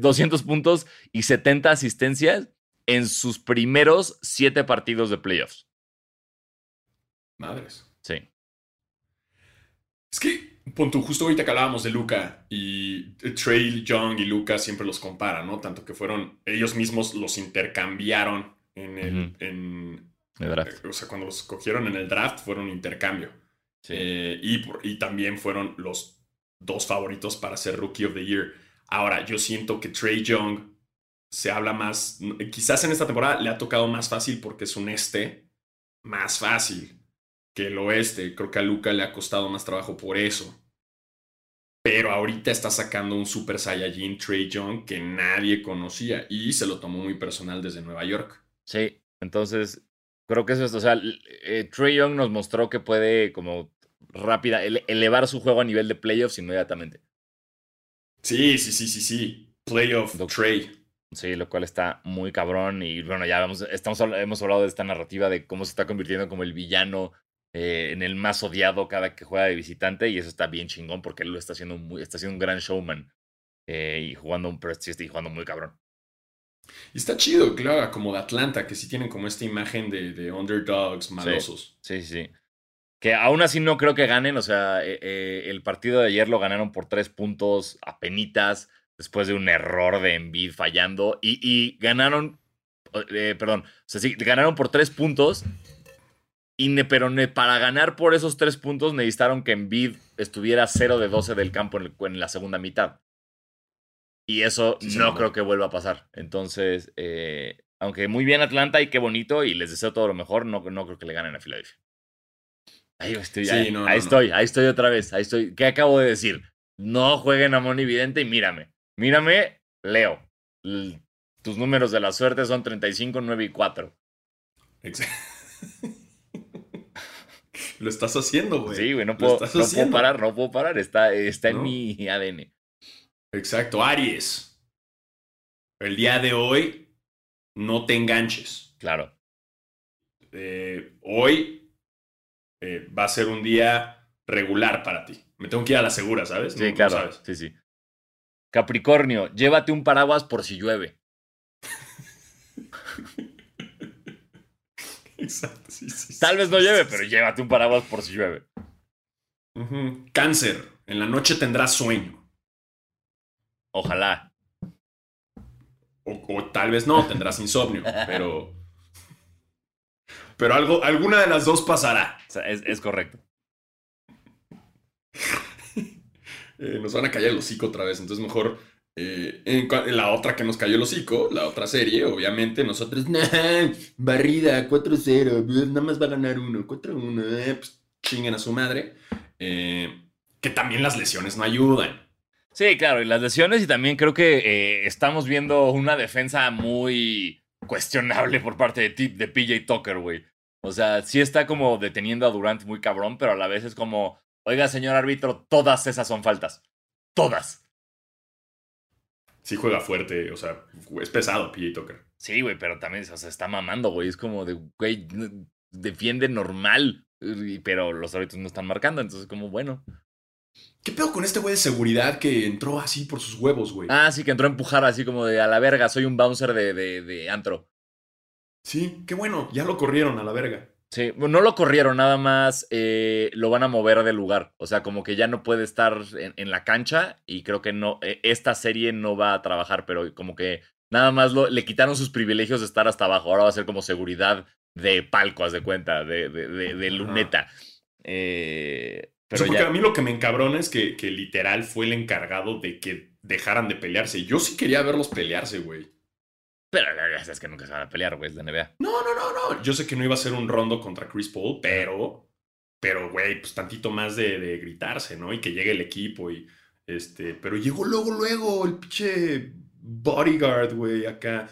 200 eh, puntos y 70 asistencias en sus primeros 7 partidos de playoffs. Madres. Sí. Es que, punto, justo ahorita que hablábamos de Luca y Trey Young y Luca siempre los comparan, ¿no? Tanto que fueron, ellos mismos los intercambiaron en el, en, el draft. O sea, cuando los cogieron en el draft fueron un intercambio. Eh, y, y también fueron los dos favoritos para ser Rookie of the Year. Ahora, yo siento que Trey Young se habla más, quizás en esta temporada le ha tocado más fácil porque es un este más fácil que el oeste. Creo que a Luca le ha costado más trabajo por eso. Pero ahorita está sacando un Super Saiyajin Trey Young que nadie conocía y se lo tomó muy personal desde Nueva York. Sí, entonces creo que eso es, o sea, eh, Trey Young nos mostró que puede como rápida, elevar su juego a nivel de playoffs inmediatamente. Sí, sí, sí, sí, sí. Playoff Trey. Sí, lo cual está muy cabrón. Y bueno, ya estamos, hemos hablado de esta narrativa de cómo se está convirtiendo como el villano eh, en el más odiado cada que juega de visitante. Y eso está bien chingón porque él lo está haciendo muy, está haciendo un gran showman. Eh, y jugando un y jugando muy cabrón. Y está chido, claro, como de Atlanta, que sí tienen como esta imagen de, underdogs malosos. Sí, sí, Que aún así no creo que ganen. O sea, eh, el partido de ayer lo ganaron por tres puntos a penitas después de un error de Embiid fallando y, ganaron, eh, perdón, o sea, sí, ganaron por tres puntos, y pero para ganar por esos tres puntos necesitaron que Embiid estuviera 0 de 12 del campo en, la segunda mitad. Y eso no creo que vuelva a pasar. Entonces, eh, aunque muy bien Atlanta y qué bonito y les deseo todo lo mejor, no, no creo que le ganen a Filadelfia. Ahí estoy, ahí, estoy, ahí estoy otra vez, ahí estoy. ¿Qué acabo de decir? No jueguen a Moni Vidente y mírame. Mírame, Leo. Tus números de la suerte son 35, 9 y 4. Lo estás haciendo, güey. Sí, güey, no, puedo, parar, no puedo parar. Está, está en mi ADN. Exacto, Aries. El día de hoy, no te enganches. Claro. Eh, hoy eh, va a ser un día regular para ti. Me tengo que ir a la segura, ¿sabes? Sí, claro. Sí, sí. Capricornio, llévate un paraguas por si llueve. Exacto, sí, sí, Tal vez no llueve, pero llévate un paraguas por si llueve. Cáncer, en la noche tendrás sueño. Ojalá. O, tal vez no, tendrás insomnio, pero. Pero algo, alguna de las dos pasará. es correcto. Eh, nos van a callar el hocico otra vez. Entonces, mejor eh, en, la otra que nos cayó el hocico, la otra serie, obviamente, nosotros, nah, barrida, 4-0, pues, nada más va a ganar uno, 4-1, eh, pues chinguen a su madre. que también las lesiones no ayudan. Sí, claro, y las lesiones, y también creo que estamos viendo una defensa muy cuestionable por parte de, de PJ Tucker, güey. O sea, sí está como deteniendo a Durant muy cabrón, pero a la vez es como, Oiga, señor árbitro, todas esas son faltas. Todas. Sí juega fuerte, o sea, es pesado PJ Tucker. Sí, güey, pero también o sea, está mamando, güey. Es como de, güey, defiende normal, pero los árbitros no están marcando, entonces como, bueno. ¿Qué pedo con este güey de seguridad que entró así por sus huevos, güey? Ah, sí, que entró a empujar así como de a la verga, soy un bouncer de, de, de antro. Sí, qué bueno, ya lo corrieron a la verga. Sí, no lo corrieron, nada más eh, lo van a mover de lugar. O sea, como que ya no puede estar en, la cancha y creo que no, e, esta serie no va a trabajar, pero como que nada más le quitaron sus privilegios de estar hasta abajo. Ahora va a ser como seguridad de palco, haz de cuenta, de, de, luneta. Eh, pero porque a mí lo que me encabrona es que, que literal fue el encargado de que dejaran de pelearse. Yo sí quería verlos pelearse, güey. Pero ya sabes que nunca se van a pelear, güey, es de NBA. No, no, no, no. Yo sé que no iba a ser un rondo contra Chris Paul, pero. Pero, güey, pues tantito más de, gritarse, ¿no? Y que llegue el equipo y. Este. Pero llegó luego, luego el pinche bodyguard, güey, acá.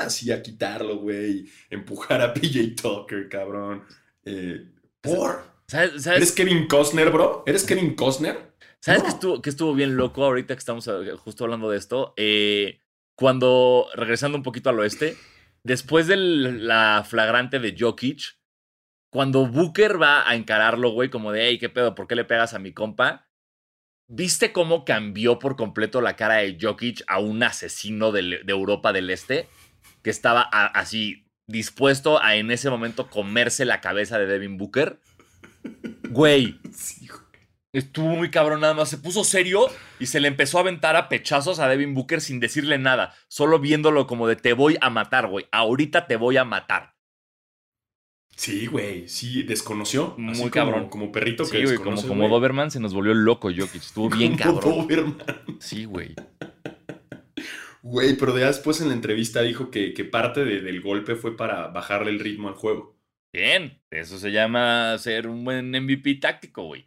Así a quitarlo, güey. Empujar a PJ Tucker, cabrón. Eh, ¿Por? ¿Sabes, ¿Eres Kevin Costner, bro? ¿Eres Kevin Costner? ¿Sabes estuvo, que estuvo bien loco ahorita que estamos eh, justo hablando de esto? Eh, cuando, regresando un poquito al oeste, después de la flagrante de Jokic, cuando Booker va a encararlo, güey, como de, hey, ¿qué pedo? ¿Por qué le pegas a mi compa? ¿Viste cómo cambió por completo la cara de Jokic a un asesino de, Europa del Este? Que estaba así dispuesto a en ese momento comerse la cabeza de Devin Booker. Güey. Sí, Estuvo muy cabrón, nada más se puso serio y se le empezó a aventar a pechazos a Devin Booker sin decirle nada, solo viéndolo como de te voy a matar, güey, ahorita te voy a matar. Sí, güey, sí, desconoció. Muy cabrón. Como, perrito que sí, güey, como, como Doberman se nos volvió loco, Jokic. Estuvo bien cabrón. Doberman. Sí, güey. Güey, pero después en la entrevista dijo que, que parte del golpe fue para bajarle el ritmo al juego. Bien, eso se llama ser un buen MVP táctico, güey.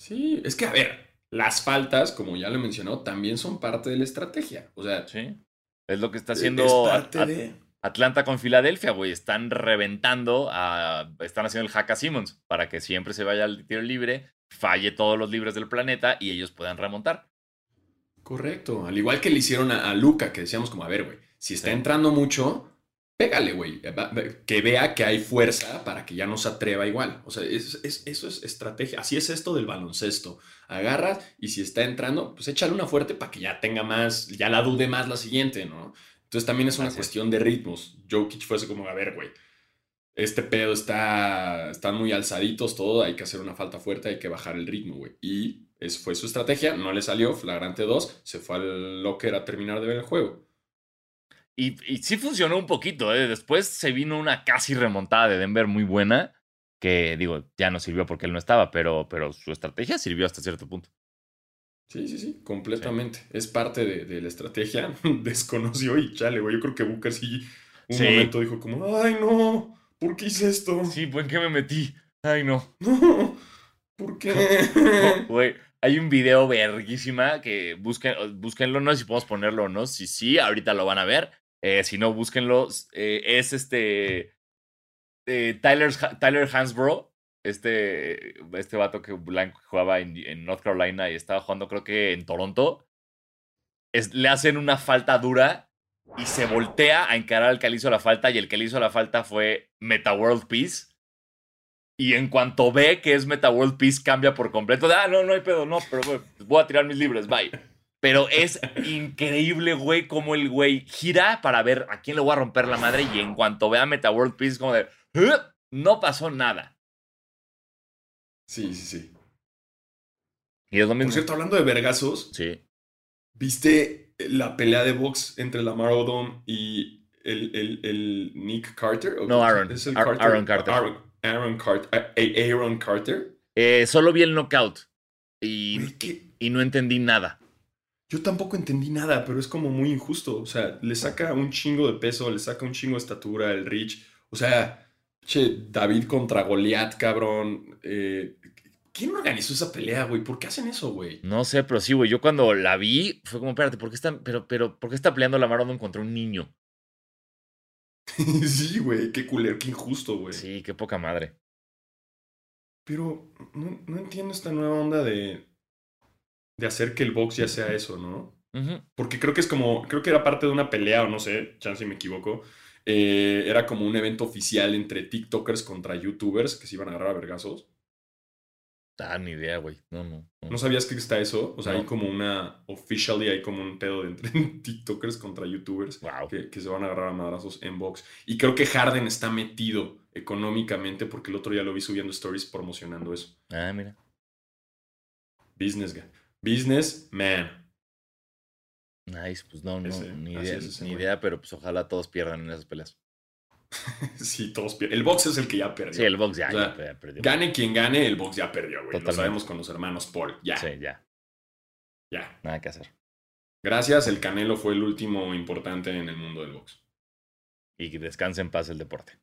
Sí, es que a ver, las faltas, como ya lo mencionó, también son parte de la estrategia. O sea, sí. Es lo que está haciendo Atlanta con Filadelfia, güey. Están reventando, a, están haciendo el hack a Simmons para que siempre se vaya al tiro libre, falle todos los libres del planeta y ellos puedan remontar. Correcto. Al igual que le hicieron a, Luca, que decíamos como, a ver, güey, si está entrando mucho, pégale, güey. Que vea que hay fuerza para que ya no se atreva igual. O sea, eso es estrategia. Así es esto del baloncesto. Agarras y si está entrando, pues échale una fuerte para que ya tenga más, ya la dude más la siguiente, ¿no? Entonces también es una cuestión de ritmos. Jokic fue así como, a ver, güey, este pedo está, están muy alzaditos, todo, hay que hacer una falta fuerte, hay que bajar el ritmo, güey. Y esa fue su estrategia, no le salió, flagrante 2, se fue al locker a terminar de ver el juego. Y, sí funcionó un poquito, ¿eh? Después se vino una casi remontada de Denver muy buena, que digo, ya no sirvió porque él no estaba, pero, pero su estrategia sirvió hasta cierto punto. Sí, sí, sí, completamente. Es parte de, la estrategia. Desconoció y chale, güey. Yo creo que Booker sí un momento dijo como, ay, no, ¿por qué hice esto? Sí, ¿por qué me metí? Ay, no. No, ¿por qué? Güey, hay un video verguísima que busquen, búsquenlo, no sé si podemos ponerlo o no. Si sí, ahorita lo van a ver. Eh, si no, búsquenlo. Eh, es este. Eh, Tyler, Tyler Hansborough. Este, este vato que Blanco jugaba en, North Carolina y estaba jugando, creo que en Toronto. Es, le hacen una falta dura y se voltea a encarar al que le hizo la falta. Y el que le hizo la falta fue Meta World Peace. Y en cuanto ve que es Meta World Peace, cambia por completo. ah, no, no hay pedo, no, pero voy a tirar mis libres, bye. Pero es increíble, güey, cómo el güey gira para ver a quién le voy a romper la madre. Y en cuanto ve a Meta World Peace, como de, no pasó nada. Sí, sí, sí. Y es lo mismo. Por cierto, hablando de vergazos. Sí. ¿Viste la pelea de box entre Lamar Odom y el, el, el Nick Carter? No, Aaron. Aaron Carter. Aaron, Carter. Aaron Carter. Eh, solo vi el knockout. Y, y no entendí nada. Yo tampoco entendí nada, pero es como muy injusto. O sea, le saca un chingo de peso, le saca un chingo de estatura, el Rich. O sea, che, David contra Goliath, cabrón. Eh, ¿Quién organizó esa pelea, güey? ¿Por qué hacen eso, güey? No sé, pero sí, güey. Yo cuando la vi, fue como, espérate, ¿por qué está, pero, pero, ¿por qué está peleando la Odom contra un niño? sí, güey, qué culero, qué injusto, güey. Sí, qué poca madre. Pero no, no entiendo esta nueva onda de de hacer que el box ya sea eso, ¿no? Porque creo que es como, creo que era parte de una pelea, o no sé, chance si me equivoco. Eh, era como un evento oficial entre TikTokers contra YouTubers que se iban a agarrar a vergazos. Ah, ni idea, güey. No, no, no, sabías que está eso? O sea, hay como una. Officially hay como un pedo de entre TikTokers contra YouTubers que, que, se van a agarrar a madrazos en box. Y creo que Harden está metido económicamente porque el otro día lo vi subiendo stories promocionando eso. Ah, mira. Business guy. Businessman. Nice, pues no, no ni, idea, ni idea, pero pues ojalá todos pierdan en esas peleas. sí, todos pierden. El box es el que ya perdió. Sí, el box ya, perdió. Gane quien gane, el box ya perdió, güey. Lo sabemos con los hermanos Paul. Ya. Sí, ya. Ya. Nada que hacer. Gracias, el Canelo fue el último importante en el mundo del box. Y que descanse en paz el deporte.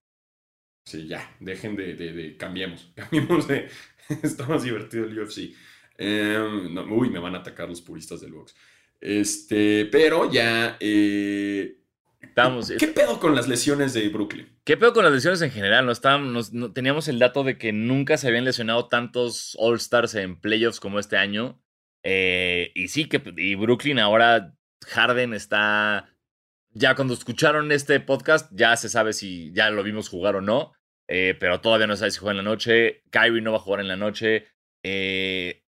Sí, ya. Dejen de, de, de cambiemos. Cambiemos de. Está más divertido el UFC. Em, uy, me van a atacar los puristas del box. Este, pero ya. Eh, Estamos, ¿Qué pedo con las lesiones de Brooklyn? ¿Qué pedo con las lesiones en general? No, estábamos, no, teníamos el dato de que nunca se habían lesionado tantos All-Stars en playoffs como este año. Eh, y sí, que y Brooklyn ahora, Harden está. Ya cuando escucharon este podcast, ya se sabe si ya lo vimos jugar o no. Eh, pero todavía no sabe si juega en la noche. Kyrie no va a jugar en la noche. Eh,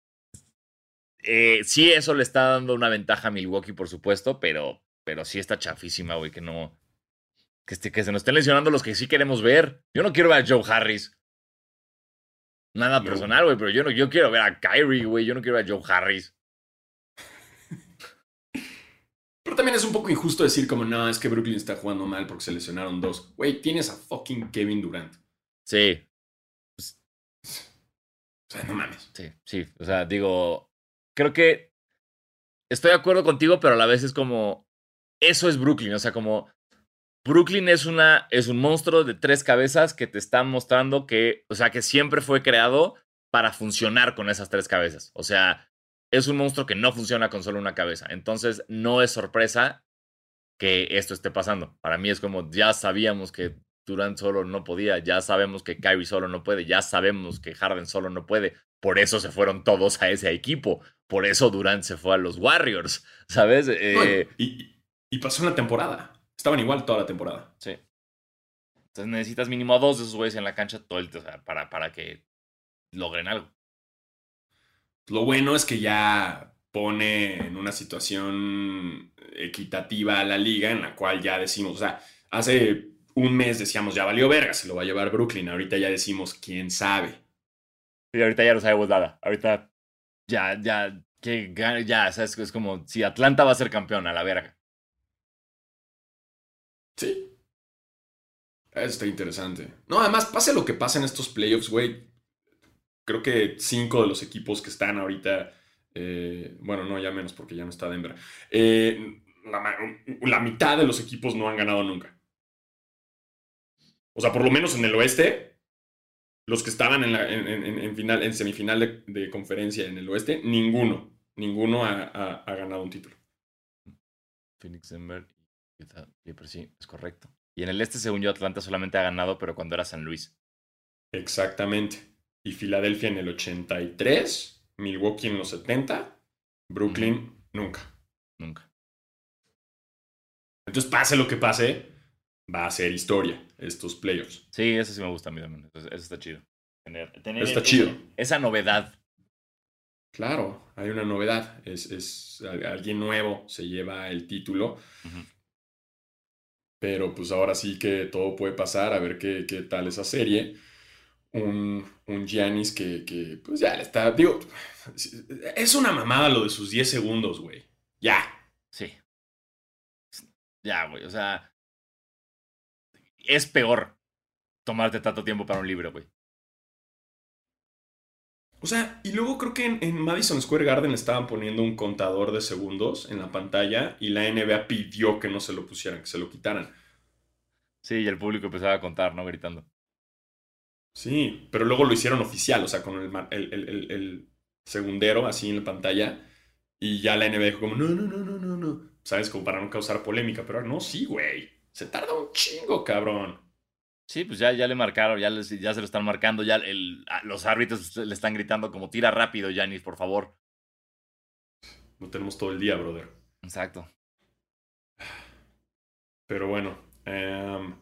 sí, eso le está dando una ventaja a Milwaukee, por supuesto, pero, pero sí está chafísima, güey, que no. Que, este, que se nos estén lesionando los que sí queremos ver. Yo no quiero ver a Joe Harris. Nada personal, güey, pero yo no yo quiero ver a Kyrie, güey. Yo no quiero ver a Joe Harris. Pero también es un poco injusto decir como, no, es que Brooklyn está jugando mal porque se lesionaron dos. Güey, tienes a fucking Kevin Durant. Sí. O sea, no mames. Sí, sí. O sea, digo, creo que estoy de acuerdo contigo, pero a la vez es como, eso es Brooklyn, o sea, como Brooklyn es una, es un monstruo de tres cabezas que te está mostrando que, o sea, que siempre fue creado para funcionar con esas tres cabezas. O sea, es un monstruo que no funciona con solo una cabeza. Entonces, no es sorpresa que esto esté pasando. Para mí es como, ya sabíamos que Durant solo no podía, ya sabemos que Kyrie solo no puede, ya sabemos que Harden solo no puede. Por eso se fueron todos a ese equipo. Por eso Durant se fue a los Warriors, ¿sabes? Eh, y, pasó una temporada. Estaban igual toda la temporada. Sí. Entonces necesitas mínimo a dos de esos güeyes en la cancha todo el, para, para que logren algo. Lo bueno es que ya pone en una situación equitativa a la liga en la cual ya decimos, o sea, hace un mes decíamos, ya valió verga, se lo va a llevar Brooklyn, ahorita ya decimos, quién sabe. Y ahorita ya no sabemos nada, ahorita ya, ya, que ya, ¿sabes? Es como si Atlanta va a ser campeón, a la verga. Sí. Eso está interesante. No, además, pase lo que pase en estos playoffs, güey. Creo que cinco de los equipos que están ahorita eh, bueno, no, ya menos porque ya no está Denver. Eh, la, mitad de los equipos no han ganado nunca. O sea, por lo menos en el oeste, los que estaban en, en, final, en semifinal de, conferencia en el oeste, ninguno, ninguno ha, ganado un título. Phoenix, Denver y sí, es correcto. Y en el este, según yo, Atlanta solamente ha ganado, pero cuando era San Luis. Exactamente. Y Filadelfia en el 83 Milwaukee en los 70, Brooklyn nunca. Nunca. Entonces, pase lo que pase, va a ser historia estos playoffs. Sí, eso sí me gusta a mí también. Eso, está chido. Tener, está chido. Esa novedad. Claro, hay una novedad. Es, alguien nuevo se lleva el título. Pero pues ahora sí que todo puede pasar, a ver qué, qué tal esa serie un, un Giannis que, que, pues ya le está, digo, es una mamada lo de sus 10 segundos, güey. Ya. Sí. Ya, güey, o sea, es peor tomarte tanto tiempo para un libro, güey. O sea, y luego creo que en, en, Madison Square Garden estaban poniendo un contador de segundos en la pantalla y la NBA pidió que no se lo pusieran, que se lo quitaran. Sí, y el público empezaba a contar, ¿no? Gritando. Sí, pero luego lo hicieron oficial, o sea, con el, el, segundero así en la pantalla. Y ya la NBA dijo como, no, no, no, no, no, no. ¿Sabes? Como para no causar polémica. Pero no, sí, güey. Se tarda un chingo, cabrón. Sí, pues ya, ya le marcaron, ya, ya se lo están marcando, ya el, los árbitros le están gritando como tira rápido, Janis, por favor. No tenemos todo el día, brother. Exacto. Pero bueno, eh,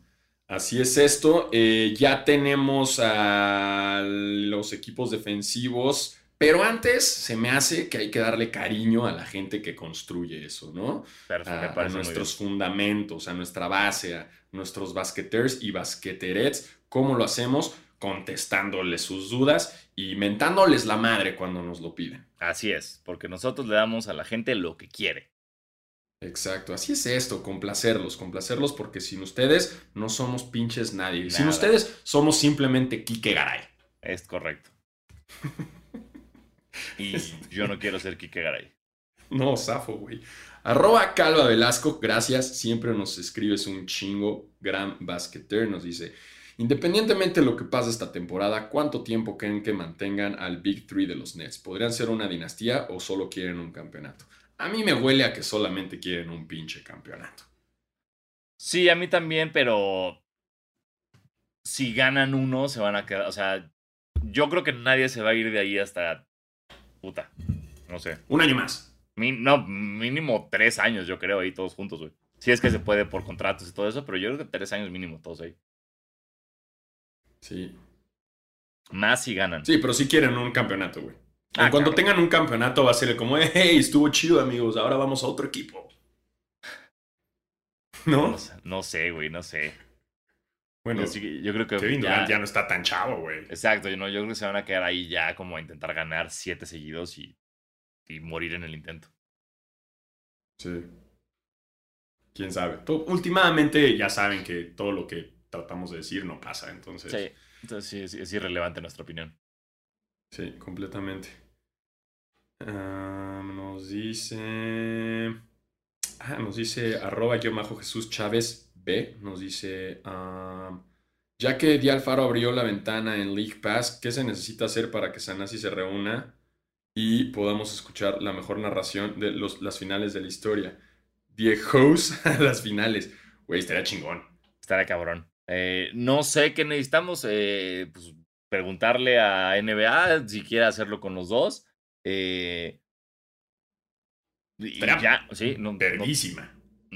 Así es esto. Eh, ya tenemos a los equipos defensivos. Pero antes se me hace que hay que darle cariño a la gente que construye eso, ¿no? Perfecto, a, nuestros fundamentos, a nuestra base, a nuestros basqueters y basqueterets. ¿Cómo lo hacemos? Contestándoles sus dudas y mentándoles la madre cuando nos lo piden. Así es, porque nosotros le damos a la gente lo que quiere. Exacto, así es esto, complacerlos, complacerlos porque sin ustedes no somos pinches nadie. Sin ustedes somos simplemente Kike Garay. Es correcto. y yo no quiero ser Kike Garay. No, zafo, güey. Arroba Calva Velasco, gracias. Siempre nos escribes un chingo. Gran basqueter nos dice. Independientemente de lo que pase esta temporada, ¿cuánto tiempo creen que mantengan al Big Three de los Nets? ¿Podrían ser una dinastía o solo quieren un campeonato? A mí me huele a que solamente quieren un pinche campeonato. Sí, a mí también, pero si ganan uno, se van a quedar. O sea, yo creo que nadie se va a ir de ahí hasta. Puta. No sé. Un año más. No, mínimo tres años, yo creo, ahí todos juntos, güey. Si es que se puede por contratos y todo eso, pero yo creo que tres años mínimo, todos ahí. Sí. Más si ganan. Sí, pero sí quieren un campeonato, güey. Ah, cuando tengan un campeonato va a ser como, hey, estuvo chido, amigos, ahora vamos a otro equipo. ¿No? No, sé, güey, no sé. Bueno, yo, creo que Kevin ya, ya no está tan chavo, güey. Exacto, yo, no, yo creo que se van a quedar ahí ya como a intentar ganar siete seguidos y, y morir en el intento. Sí. Quién sabe. últimamente ya saben que todo lo que tratamos de decir no pasa, entonces. Sí, entonces sí, es irrelevante nuestra opinión. Sí, completamente. Ah, nos dice. Ah, nos dice arroba yo majo Jesús Chávez B. Nos dice. Ah, ya que Di Alfaro abrió la ventana en League Pass, ¿qué se necesita hacer para que Sanasi se reúna y podamos escuchar la mejor narración de los, las finales de la historia? Diejos a las finales. Güey, estaría chingón. Estaría cabrón. Eh, no sé qué necesitamos. Eh, pues, preguntarle a NBA si quiere hacerlo con los dos. Eh, y ya, sí, no,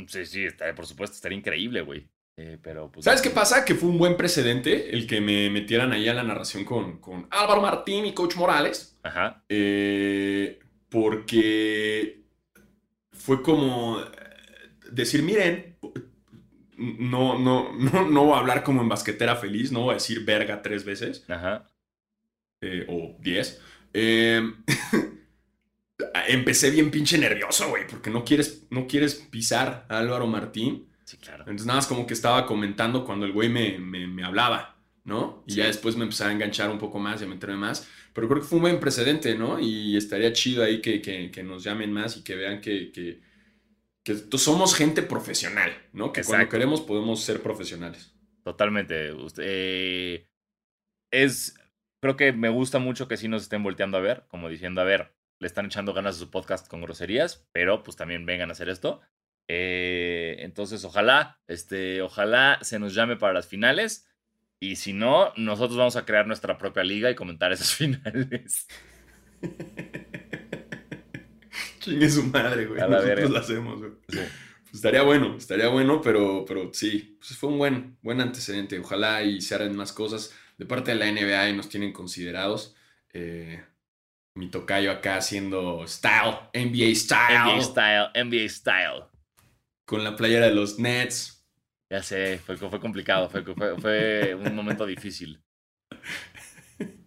sí, sí, por supuesto, estaría increíble, güey. Eh, pero, pues, ¿Sabes qué pasa? Que fue un buen precedente el que me metieran ahí a la narración con, con Álvaro Martín y Coach Morales. Ajá. Eh, porque fue como decir, miren, no, no, no, no voy a hablar como en basquetera feliz, no voy a decir verga tres veces. Ajá. Eh, o diez. empecé bien pinche nervioso, güey, porque no quieres, no quieres pisar a Álvaro Martín. Sí, claro. Entonces nada más como que estaba comentando cuando el güey me, me, hablaba, ¿no? Y ya después me empecé a enganchar un poco más y a meterme más. Pero creo que fue un buen precedente, ¿no? Y estaría chido ahí que, que, nos llamen más y que vean que, que, que somos gente profesional, ¿no? Que cuando queremos podemos ser profesionales. Totalmente. Eh, es, creo que me gusta mucho que sí nos estén volteando a ver, como diciendo, a ver, le están echando ganas a su podcast con groserías, pero pues también vengan a hacer esto. Eh, entonces, ojalá, este, ojalá se nos llame para las finales. Y si no, nosotros vamos a crear nuestra propia liga y comentar esas finales. Chingue su madre, güey. nosotros lo hacemos, güey. Pues estaría bueno, estaría bueno, pero, pero sí, pues fue un buen, buen antecedente. Ojalá y se hagan más cosas de parte de la NBA y nos tienen considerados. Eh, mi tocayo acá haciendo style, NBA style. NBA style, NBA style. Con la playera de los Nets. Ya sé, fue, fue complicado, fue, fue, un momento difícil.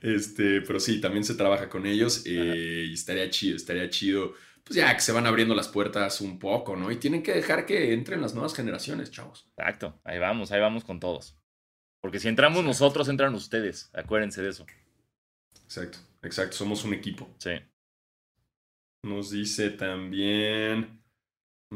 Este, pero sí, también se trabaja con ellos eh, y estaría chido, estaría chido. Pues ya que se van abriendo las puertas un poco, ¿no? Y tienen que dejar que entren las nuevas generaciones, chavos. Exacto, ahí vamos, ahí vamos con todos. Porque si entramos nosotros, entran ustedes. Acuérdense de eso. Exacto. Exacto, somos un equipo. Sí. Nos dice también,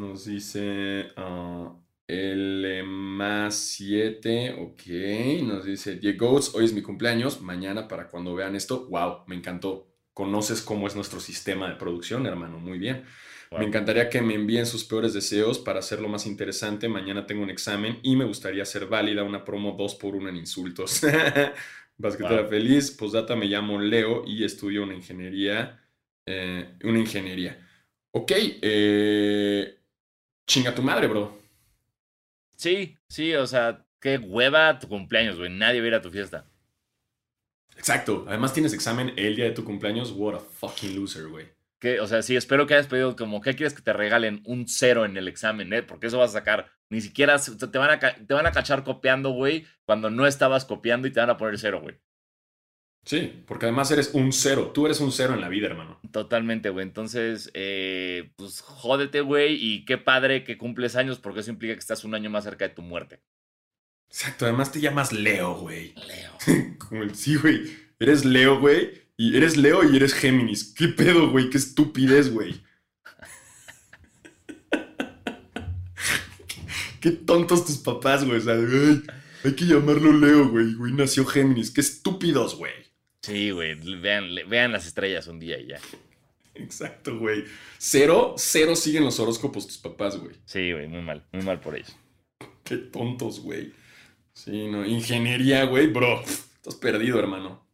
nos dice uh, el más 7, ok, nos dice Diego, hoy es mi cumpleaños, mañana para cuando vean esto, wow, me encantó. Conoces cómo es nuestro sistema de producción, hermano, muy bien. Me encantaría que me envíen sus peores deseos para hacerlo más interesante. Mañana tengo un examen y me gustaría hacer válida una promo 2 por 1 en insultos. Basquetera feliz, postdata me llamo Leo y estudio una ingeniería. Eh, una ingeniería. Ok, eh, chinga tu madre, bro. Sí, sí, o sea, qué hueva tu cumpleaños, güey. Nadie va a ir a tu fiesta. Exacto. Además tienes examen el día de tu cumpleaños. What a fucking loser, güey. O sea, sí, espero que hayas pedido como, ¿qué quieres que te regalen? Un cero en el examen, ¿eh? Porque eso vas a sacar. Ni siquiera te van a, te van a cachar copiando, güey, cuando no estabas copiando y te van a poner cero, güey. Sí, porque además eres un cero. Tú eres un cero en la vida, hermano. Totalmente, güey. Entonces, eh, pues jódete, güey. Y qué padre que cumples años, porque eso implica que estás un año más cerca de tu muerte. Exacto. Además te llamas Leo, güey. Leo. Como el sí, güey. Eres Leo, güey. Y eres Leo y eres Géminis. ¿Qué pedo, güey? Qué estupidez, güey. Qué tontos tus papás, güey. O sea, hay que llamarlo Leo, güey. Güey, nació Géminis. Qué estúpidos, güey. Sí, güey. Vean, vean las estrellas un día y ya. Exacto, güey. Cero, cero siguen los horóscopos tus papás, güey. Sí, güey, muy mal. Muy mal por ellos. Qué tontos, güey. Sí, no. Ingeniería, güey, bro. Estás perdido, hermano.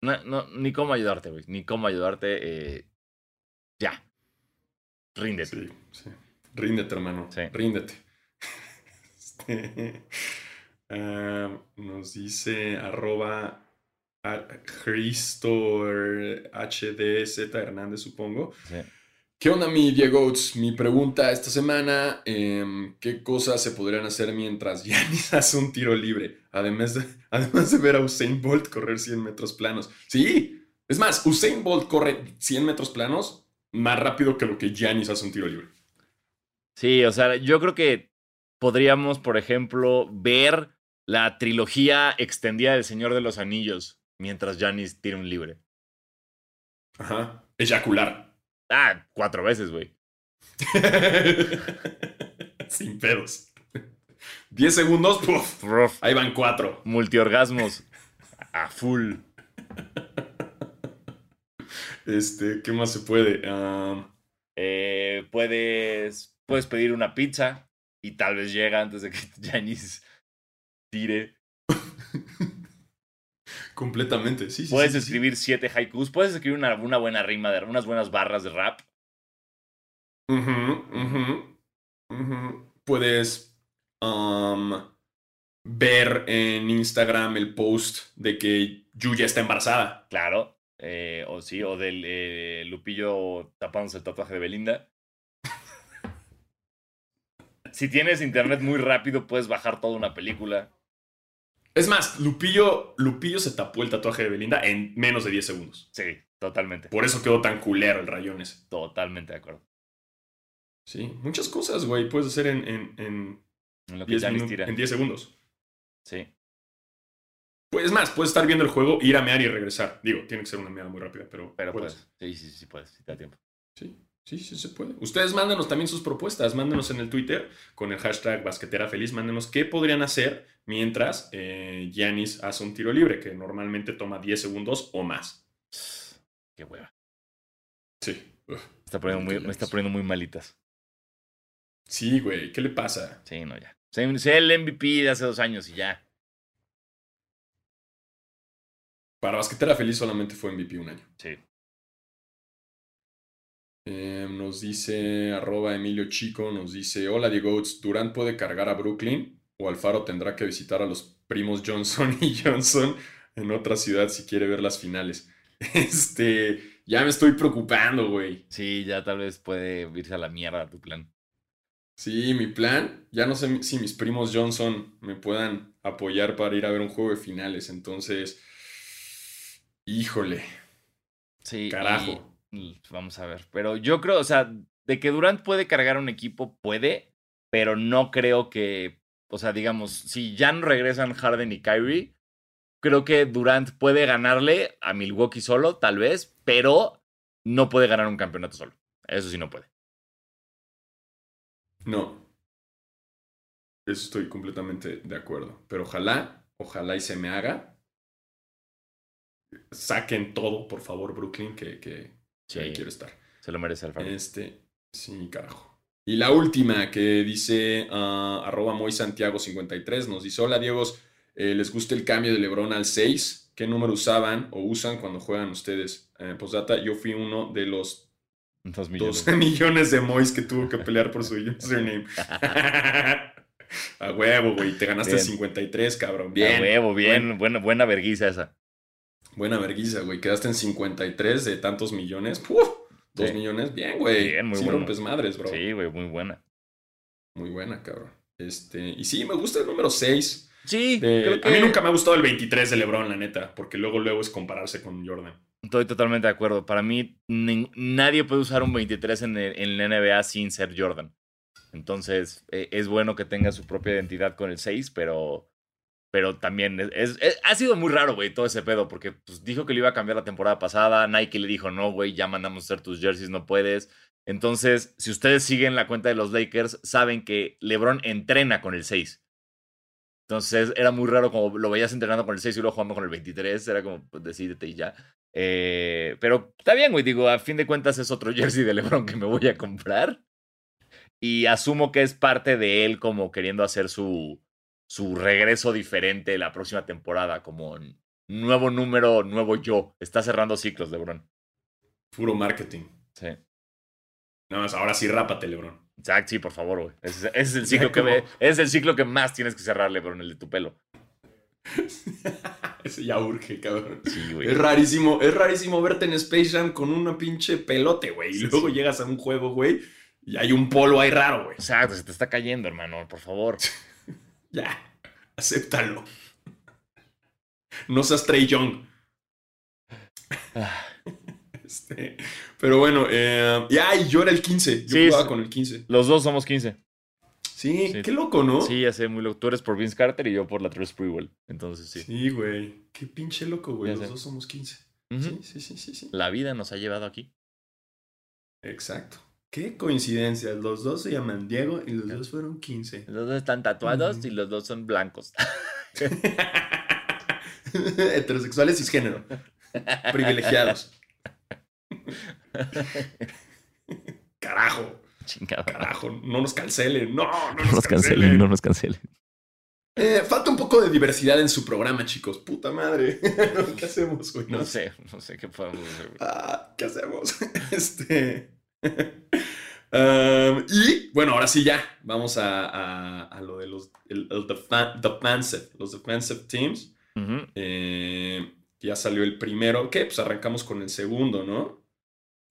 No, no, ni cómo ayudarte, güey. Ni cómo ayudarte. Eh, ya. Ríndete. Sí, sí. Ríndete, hermano. Sí. Ríndete. Este, ah, nos dice arroba Cristo HDZ Hernández, supongo. Sí. ¿Qué onda, mi Diego? Mi pregunta esta semana, em, ¿qué cosas se podrían hacer mientras Yanis hace un tiro libre? Además de, además de ver a Usain Bolt correr 100 metros planos. Sí, es más, Usain Bolt corre 100 metros planos más rápido que lo que Yanis hace un tiro libre. Sí, o sea, yo creo que podríamos, por ejemplo, ver la trilogía extendida del Señor de los Anillos mientras Janis tira un libre. Ajá. Eyacular. Ah, cuatro veces, güey. Sin pedos. Diez segundos, puff, ahí van cuatro. Multiorgasmos. A full. Este, ¿qué más se puede? eh, puedes. puedes pedir una pizza y tal vez llega antes de que Yanis tire. Completamente, sí, sí. Puedes escribir siete haikus, puedes escribir una, una, buena rima, de, unas buenas barras de rap. Puedes ver en Instagram el post de que Yuya está embarazada. Claro. Eh, o sí, o del eh, Lupillo tapándose el tatuaje de Belinda. si tienes internet muy rápido, puedes bajar toda una película. Es más, Lupillo, Lupillo se tapó el tatuaje de Belinda en menos de 10 segundos. Sí, totalmente. Por eso quedó tan culero el rayón ese. Totalmente de acuerdo. Sí, muchas cosas, güey, puedes hacer en, en, en, en 10 segundos. Sí. Pues más, puedes estar viendo el juego, ir a mear y regresar. Digo, tiene que ser una meada muy rápida, pero. Pero puedes. Sí, sí, sí, puedes. te da tiempo. Sí, sí, sí se puede. Ustedes mándenos también sus propuestas. Mándenos en el Twitter con el hashtag basquetera feliz. Mándenos qué podrían hacer mientras eh, Giannis hace un tiro libre, que normalmente toma 10 segundos o más. Qué hueva. Sí. está poniendo muy, me está poniendo muy malitas. Sí, güey. ¿Qué le pasa? Sí, no, ya. Sé el MVP de hace dos años y ya. Para Basquetera Feliz solamente fue MVP un año. Sí. Em, nos dice arroba Emilio Chico, nos dice, hola Diego Durant puede cargar a Brooklyn o Alfaro tendrá que visitar a los primos Johnson y Johnson en otra ciudad si quiere ver las finales. Este, ya me estoy preocupando, güey. Sí, ya tal vez puede irse a la mierda tu plan. Sí, mi plan, ya no sé si mis primos Johnson me puedan apoyar para ir a ver un juego de finales, entonces Híjole. Sí. Carajo. Vamos a ver. Pero yo creo, o sea, de que Durant puede cargar un equipo, puede, pero no creo que, o sea, digamos, si ya no regresan Harden y Kyrie, creo que Durant puede ganarle a Milwaukee solo, tal vez, pero no puede ganar un campeonato solo. Eso sí no puede. No. Eso estoy completamente de acuerdo. Pero ojalá, ojalá y se me haga saquen todo, por favor, Brooklyn, que, que, quiero estar. Se lo merece Alfaro. Este, sí, carajo. Y la última que dice uh, arroba muy Santiago 53 nos dice, hola Diego, eh, ¿les gusta el cambio de Lebron al 6? ¿Qué número usaban o usan cuando juegan ustedes? Eh, postdata, yo fui uno de los Dos millones. millones de Mois que tuvo que pelear por su username. A huevo, güey. Te ganaste 53, cabrón. Bien. A huevo, bien. Buena, buena verguiza esa. Buena verguisa, güey. Quedaste en 53 de tantos millones. ¡Puf! Dos millones. Bien, güey. Bien, muy sí rompes madres, bro. Sí, güey, muy buena. Muy buena, cabrón. Este, y sí, me gusta el número 6. Sí, A mí nunca me ha gustado el 23 de LeBron, la neta, porque luego luego es compararse con Jordan. Estoy totalmente de acuerdo. Para mí, nadie puede usar un 23 en, el, en la NBA sin ser Jordan. Entonces, e, es bueno que tenga su propia identidad con el 6, pero pero también es, ha sido muy raro, güey, todo ese pedo, porque pues, dijo que le iba a cambiar la temporada pasada, Nike le dijo, no, güey, ya mandamos hacer tus jerseys, no puedes. Entonces, si ustedes siguen la cuenta de los Lakers, saben que LeBron entrena con el 6. Entonces, era muy raro como lo veías entrenando con el 6 y luego jugando con el 23, era como, pues decídete y ya. Eh, pero está bien, güey, digo, a fin de cuentas es otro jersey de LeBron que me voy a comprar. Y asumo que es parte de él como queriendo hacer su, su regreso diferente la próxima temporada, como nuevo número, nuevo yo. Está cerrando ciclos, LeBron. Puro marketing. Sí. Nada más, ahora sí rápate, LeBron. Exacto, sí, por favor, güey. Ese, es el ciclo que es el ciclo que más tienes que cerrar, LeBron, el de tu pelo. Ese ya urge, cabrón. Sí, güey. Es rarísimo, es rarísimo verte en Space Jam con una pinche pelote, güey. Y luego llegas a un juego, güey, y hay un polo ahí raro, güey. Exacto, se te está cayendo, hermano, por favor. Ya, acéptalo. No seas Trey Young. Este, pero bueno, eh, ya, yo era el 15. Yo jugaba con el 15. Los dos somos 15. Sí, qué loco, ¿no? Sí, ya sé, muy loco. Tú eres por Vince Carter y yo por la True Sprewell. Entonces sí. Sí, güey. Qué pinche loco, güey. Los dos somos 15. sí, sí, sí, sí, sí. La vida nos ha llevado aquí. Exacto. Qué coincidencia, los dos se llaman Diego y los dos fueron 15. Los dos están tatuados y los dos son blancos. Heterosexuales cisgénero. Privilegiados. Carajo. Chingada. Carajo, no nos cancelen. No, no, nos, cancelen. No nos cancelen. Eh, falta un poco de diversidad en su programa, chicos. Puta madre. ¿Qué hacemos, güey? No, sé, no sé qué podemos hacer. Ah, ¿qué hacemos? Este. Um, y bueno, ahora sí ya. Vamos a, lo de los el, defensive, los defensive teams. Eh, ya salió el primero. ¿Qué? Pues arrancamos con el segundo, ¿no?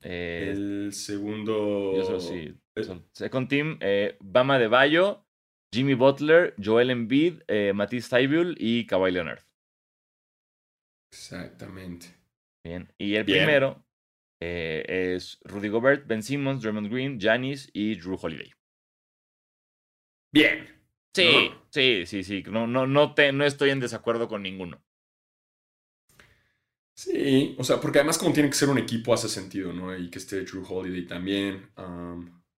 Eh, el segundo. Yo sí. Second team, eh, Bama de Bayo, Jimmy Butler, Joel Embiid, eh, Matisse Tybul y Kawhi Leonard. Exactamente. Bien. Y el primero eh, es Rudy Gobert, Ben Simmons, Draymond Green, Janis y Drew Holiday. Bien. Sí, sí, sí, sí. No, no, no, te, no estoy en desacuerdo con ninguno. Sí, o sea, porque además como tiene que ser un equipo hace sentido, ¿no? Y que esté Drew Holiday también.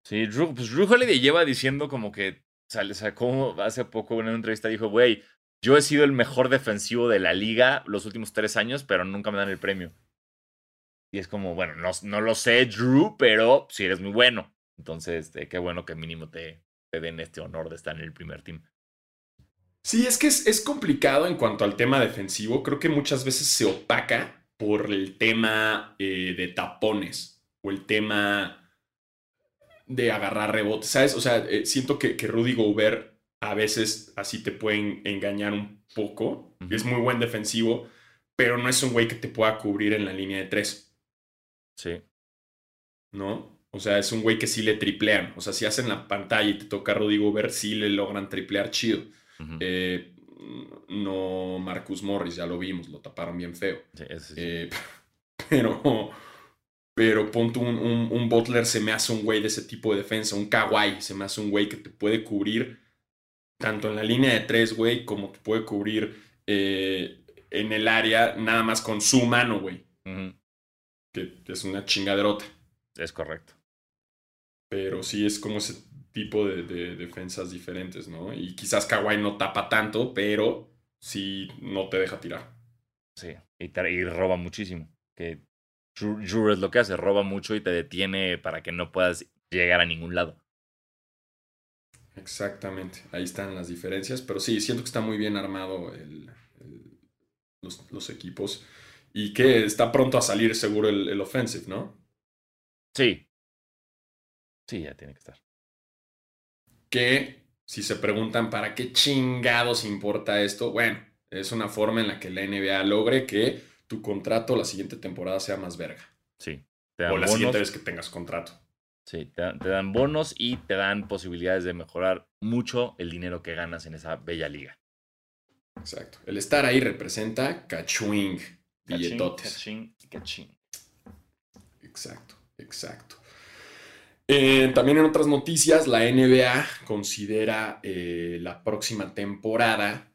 Sí, Drew, pues Drew Holiday lleva diciendo como que sale, sacó hace poco en una entrevista dijo, güey, yo he sido el mejor defensivo de la liga los últimos tres años, pero nunca me dan el premio. Y es como, bueno, no, no lo sé, Drew, pero sí eres muy bueno. Entonces, este, qué bueno que mínimo te, te den este honor de estar en el primer team. Sí, es que es, complicado en cuanto al tema defensivo. Creo que muchas veces se opaca por el tema eh, de tapones o el tema de agarrar rebotes, ¿sabes? O sea, eh, siento que, que, Rudy Gobert a veces así te pueden engañar un poco. Es muy buen defensivo, pero no es un güey que te pueda cubrir en la línea de tres. Sí. ¿No? O sea, es un güey que sí le triplean. O sea, si hacen la pantalla y te toca Rudy Gobert, sí le logran triplear chido. Eh, no Marcus Morris, ya lo vimos, lo taparon bien feo. Eh, pero, pero ponte un, un, Butler, se me hace un güey de ese tipo de defensa, un Kawhi, se me hace un güey que te puede cubrir tanto en la línea de tres, güey, como te puede cubrir eh, en el área nada más con su mano, güey. Que es una chingaderota. Es correcto. Pero sí es como ese tipo de, defensas diferentes, ¿no? Y quizás Kawhi no tapa tanto, pero sí no te deja tirar. Sí, y, roba muchísimo. Que Drew, es lo que hace, roba mucho y te detiene para que no puedas llegar a ningún lado. Exactamente, ahí están las diferencias, pero sí, siento que está muy bien armado los, equipos y que está pronto a salir seguro el, el offensive, ¿no? Sí. Sí, ya tiene que estar que si se preguntan para qué chingados importa esto, bueno, es una forma en la que la NBA logre que tu contrato la siguiente temporada sea más verga. Sí. o la siguiente vez que tengas contrato. Sí, te dan, bonos y te dan posibilidades de mejorar mucho el dinero que ganas en esa bella liga. Exacto. El estar ahí representa cachuing, billetotes. Cachín, cachín. Exacto, exacto. Eh, también en otras noticias, la NBA considera eh, la próxima temporada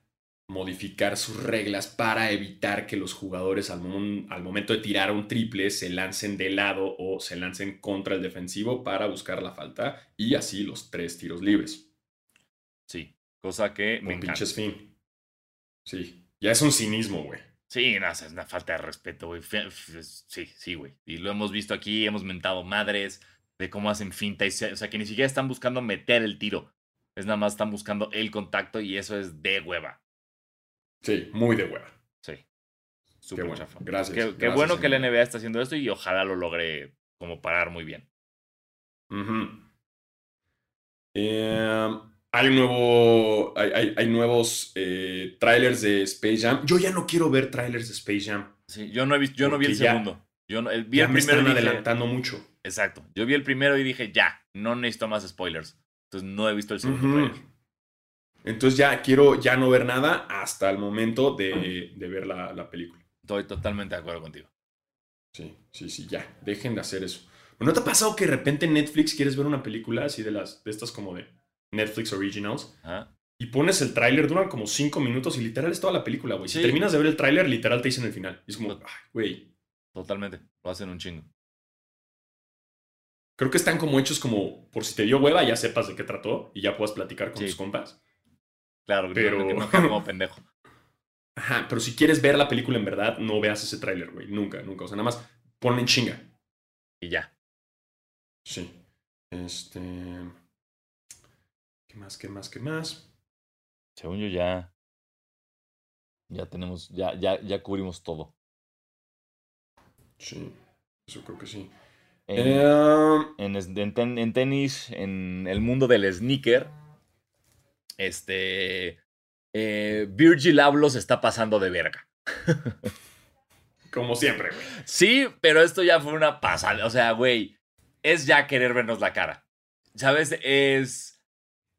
modificar sus reglas para evitar que los jugadores al, momento de tirar un triple se lancen de lado o se lancen contra el defensivo para buscar la falta y así los tres tiros libres. Sí, cosa que me encanta. pinches fin. Sí, ya es un cinismo, güey. Sí, no, es una falta de respeto, güey. Sí, sí, güey. Y lo hemos visto aquí, hemos mentado madres, de cómo hacen finta. Y o sea, que ni siquiera están buscando meter el tiro. Es nada más están buscando el contacto y eso es de hueva. Sí, muy de hueva. Sí. Súper bueno. Gracias. Qué, bueno que la NBA está haciendo esto y ojalá lo logre como parar muy bien. Em, hay, nuevo, hay, hay, nuevos eh, trailers de Space Jam. Yo ya no quiero ver trailers de Space Jam. Sí, yo no, he visto, yo no vi el segundo. Yo no, vi el primero me están adelantando mucho. Exacto. Yo vi el primero y dije, ya, no necesito más spoilers. Entonces no he visto el segundo Entonces ya quiero ya no ver nada hasta el momento de, de ver la, la, película. Estoy totalmente de acuerdo contigo. Sí, sí, sí, ya. Dejen de hacer eso. ¿No te ha pasado que de repente en Netflix quieres ver una película así de las de estas como de Netflix Originals? Y pones el tráiler, duran como cinco minutos y literal es toda la película, güey. Si terminas de ver el tráiler, literal te dicen el final. Y es como, güey. Totalmente. Lo hacen un chingo. Creo que están como hechos como por si te dio hueva, ya sepas de qué trató y ya puedas platicar con tus compas. Claro, pero que no como pendejo. Ajá, pero si quieres ver la película en verdad, no veas ese tráiler, güey. Nunca, nunca. O sea, nada más ponle en chinga. Y ya. Sí. Este. ¿Qué más? ¿Qué más? ¿Qué más? Según yo ya. Ya tenemos. Ya, ya, ya cubrimos todo. Sí, eso creo que sí. En, en, en, tenis, en el mundo del sneaker, este. Eh, Virgil Abloh se está pasando de verga. Como siempre, güey. Sí, pero esto ya fue una pasada. O sea, güey, es ya querer vernos la cara. ¿Sabes? Es.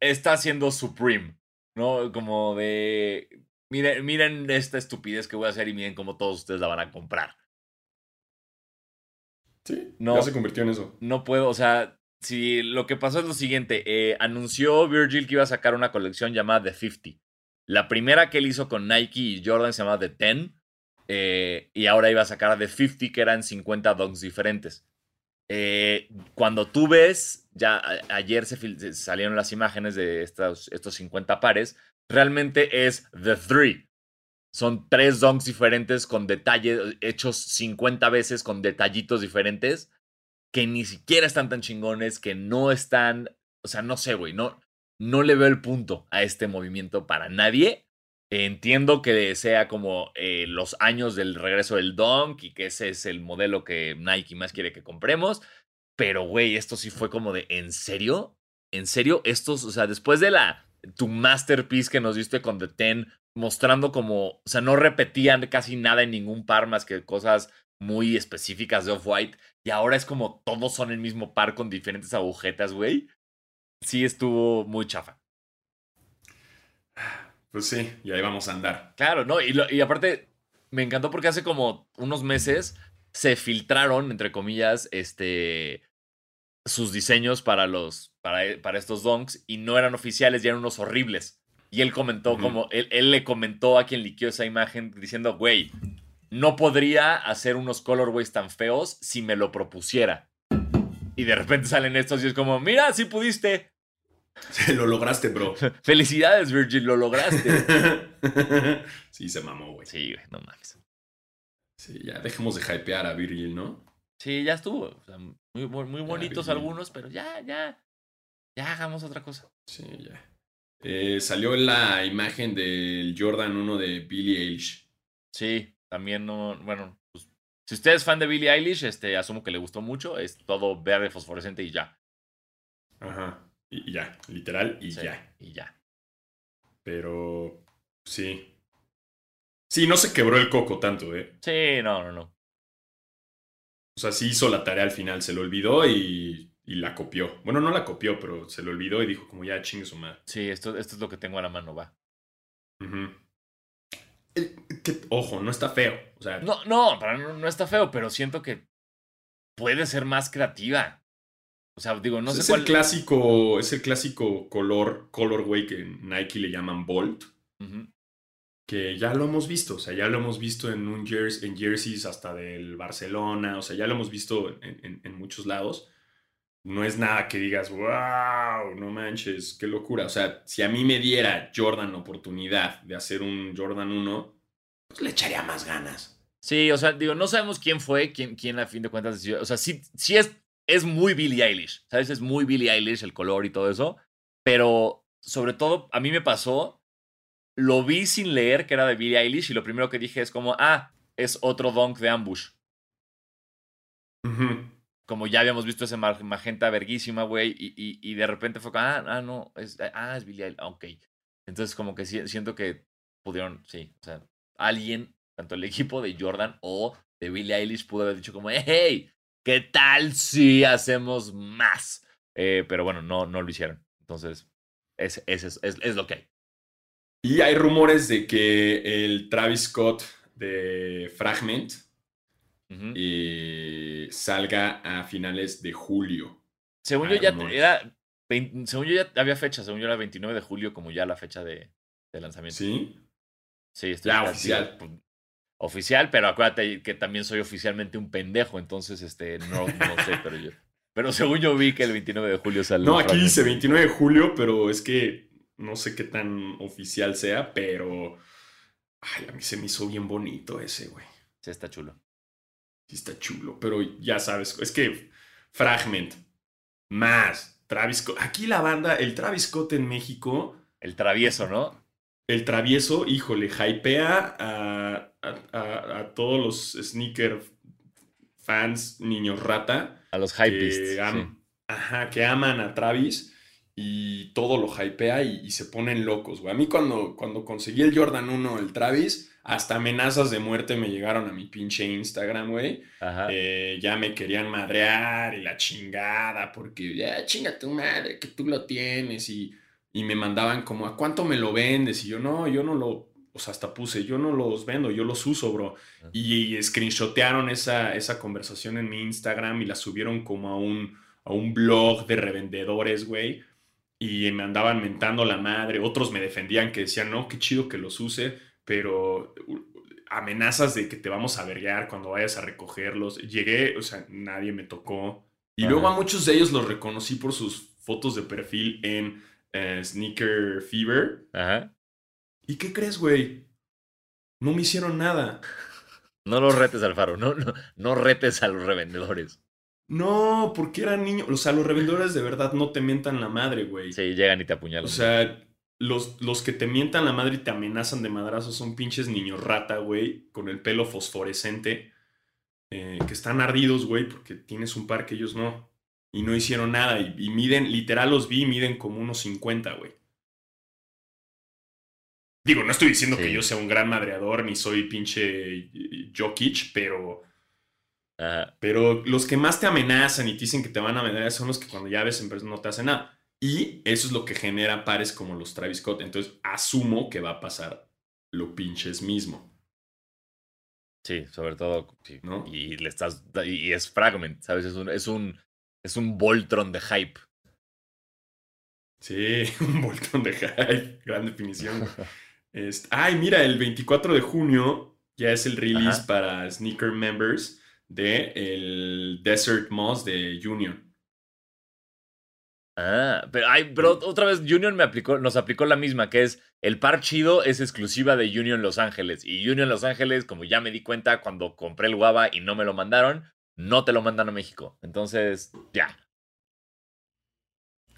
Está siendo Supreme, ¿no? Como de. Miren, miren esta estupidez que voy a hacer y miren cómo todos ustedes la van a comprar. Sí, no, ya se convirtió en eso. No puedo, o sea, si lo que pasó es lo siguiente, eh, anunció Virgil que iba a sacar una colección llamada The 50. La primera que él hizo con Nike y Jordan se llamaba The 10. Eh, y ahora iba a sacar The 50, que eran 50 dunks diferentes. Eh, cuando tú ves, ya ayer se salieron las imágenes de estos, estos 50 pares, realmente es The 3. Son tres donks diferentes con detalles, hechos 50 veces con detallitos diferentes, que ni siquiera están tan chingones, que no están, o sea, no sé, güey, no, no le veo el punto a este movimiento para nadie. Entiendo que sea como eh, los años del regreso del donk y que ese es el modelo que Nike más quiere que compremos. Pero, güey, esto sí fue como de, ¿en serio? ¿En serio? Estos, o sea, después de la, tu masterpiece que nos diste con The Ten, mostrando como, o sea, no repetían casi nada en ningún par más que cosas muy específicas de Off-White. Y ahora es como todos son el mismo par con diferentes agujetas, güey. Sí estuvo muy chafa. Pues sí, y ahí vamos a andar. Claro, ¿no? Y, y aparte, me encantó porque hace como unos meses se filtraron, entre comillas, este sus diseños para los para, para estos donks y no eran oficiales, ya eran unos horribles. Y él comentó como, él, él, le comentó a quien liqueó esa imagen diciendo, güey, no podría hacer unos colorways tan feos si me lo propusiera. Y de repente salen estos y es como, mira, sí pudiste. lo lograste, bro. Felicidades, Virgil, lo lograste. sí, se mamó, güey. Sí, güey, no mames. Sí, ya dejemos de hypear a Virgil, ¿no? Sí, ya estuvo. muy, muy bonitos algunos, pero ya, ya. Ya hagamos otra cosa. Sí, ya. Eh, salió la imagen del Jordan 1 de Billie Eilish. Sí, también no, bueno, pues, si usted es fan de Billie Eilish, este, asumo que le gustó mucho, es todo verde fosforescente y ya. Ajá, y, ya, literal y ya. Y ya. Pero, sí. Sí, no se quebró el coco tanto, ¿eh? Sí, no, no, no. O sea, sí hizo la tarea al final, se lo olvidó y y la copió. Bueno, no la copió, pero se lo olvidó y dijo como ya chingue su madre. Sí, esto, esto es lo que tengo a la mano, va. ojo, no está feo. O sea, no, no, para, no, no, está feo, pero siento que puede ser más creativa. O sea, digo, no pues sé es El clásico, es el clásico color, colorway que Nike le llaman Bolt. Que ya lo hemos visto, o sea, ya lo hemos visto en un jersey, en jerseys hasta del Barcelona, o sea, ya lo hemos visto en, en muchos lados no es nada que digas, wow, no manches, qué locura. O sea, si a mí me diera Jordan la oportunidad de hacer un Jordan 1, pues le echaría más ganas. Sí, o sea, digo, no sabemos quién fue, quién, quién a fin de cuentas decidió. O sea, sí, sí es, es muy Billie Eilish, ¿sabes? Es muy Billie Eilish el color y todo eso. Pero, sobre todo, a mí me pasó, lo vi sin leer que era de Billie Eilish y lo primero que dije es como, ah, es otro dunk de ambush como ya habíamos visto ese magenta verguísima, güey, y, y, y, de repente fue como, ah, ah, no, es, ah, es Billie Eilish, ah, ok. Entonces como que siento que pudieron, sí, o sea, alguien, tanto el equipo de Jordan o de Billie Eilish pudo haber dicho como, hey, ¿qué tal si hacemos más? Eh, pero bueno, no, no lo hicieron. Entonces, es, es, es, es lo que hay. Y hay rumores de que el Travis Scott de Fragment salga a finales de julio. Según yo, ya era, según yo ya había fecha, según yo era 29 de julio como ya la fecha de, de lanzamiento. ¿Sí? Sí, estoy oficial. Pues, oficial, pero acuérdate que también soy oficialmente un pendejo, entonces este no, no sé, pero yo. Pero según yo vi que el 29 de julio salió. No, aquí dice 29 de julio, pero es que no sé qué tan oficial sea, pero. Ay, a mí se me hizo bien bonito ese, güey. Sí, está chulo está chulo, pero ya sabes, es que Fragment, Más. Travis Scott. Aquí la banda, el Travis Scott en México. El travieso, ¿no? El travieso, híjole, hypea a, a, todos los sneaker fans, niños rata. A los hypebeasts. Ajá, que aman a Travis y todo lo hypea y, se ponen locos, güey. A mí cuando, cuando conseguí el Jordan 1, el Travis, hasta amenazas de muerte me llegaron a mi pinche Instagram, güey. Eh, ya me querían madrear y la chingada, porque ya chinga tu madre, que tú lo tienes. Y, y me mandaban como, ¿a cuánto me lo vendes? Y yo, no, yo no lo, o sea, hasta puse, yo no los vendo, yo los uso, bro. Y, y screenshotearon esa, esa conversación en mi Instagram y la subieron como a un, a un blog de revendedores, güey y me andaban mentando la madre, otros me defendían que decían, no, qué chido que los use, pero amenazas de que te vamos a verguear cuando vayas a recogerlos. Llegué, o sea, nadie me tocó. Y luego a muchos de ellos los reconocí por sus fotos de perfil en eh, Sneaker Fever. Ajá. ¿Y qué crees, güey? No me hicieron nada. No los retes, Alfaro. No, no, no retes a los revendedores. No, porque eran niños. O sea, los revendedores de verdad no te mientan la madre, güey. Sí, llegan y te apuñalan. O sea, los, los que te mientan la madre y te amenazan de madrazos son pinches niños rata, güey, con el pelo fosforescente. Eh, que están ardidos, güey, porque tienes un par que ellos no. Y no hicieron nada. Y, miden, literal los vi, miden como unos 50, güey. Digo, no estoy diciendo que yo sea un gran madreador ni soy pinche Jokic, pero pero los que más te amenazan y te dicen que te van a amenazar son los que cuando ya ves en persona no te hacen nada. Y eso es lo que genera pares como los Travis Scott. Entonces asumo que va a pasar lo pinches mismo. Sí, sobre todo. ¿no? Y le estás. Y es fragment, ¿sabes? Es un, es un, es un Voltron de hype. Sí, un Voltron de hype. Gran definición. este, ay, mira, el 24 de junio ya es el release para Sneaker Members de el Desert Moss de Union. Ah, pero, ay, pero otra vez Union me aplicó, nos aplicó la misma, que es el par chido es exclusiva de Union Los Ángeles. Y Union Los Ángeles, como ya me di cuenta cuando compré el guava y no me lo mandaron, no te lo mandan a México. Entonces, ya.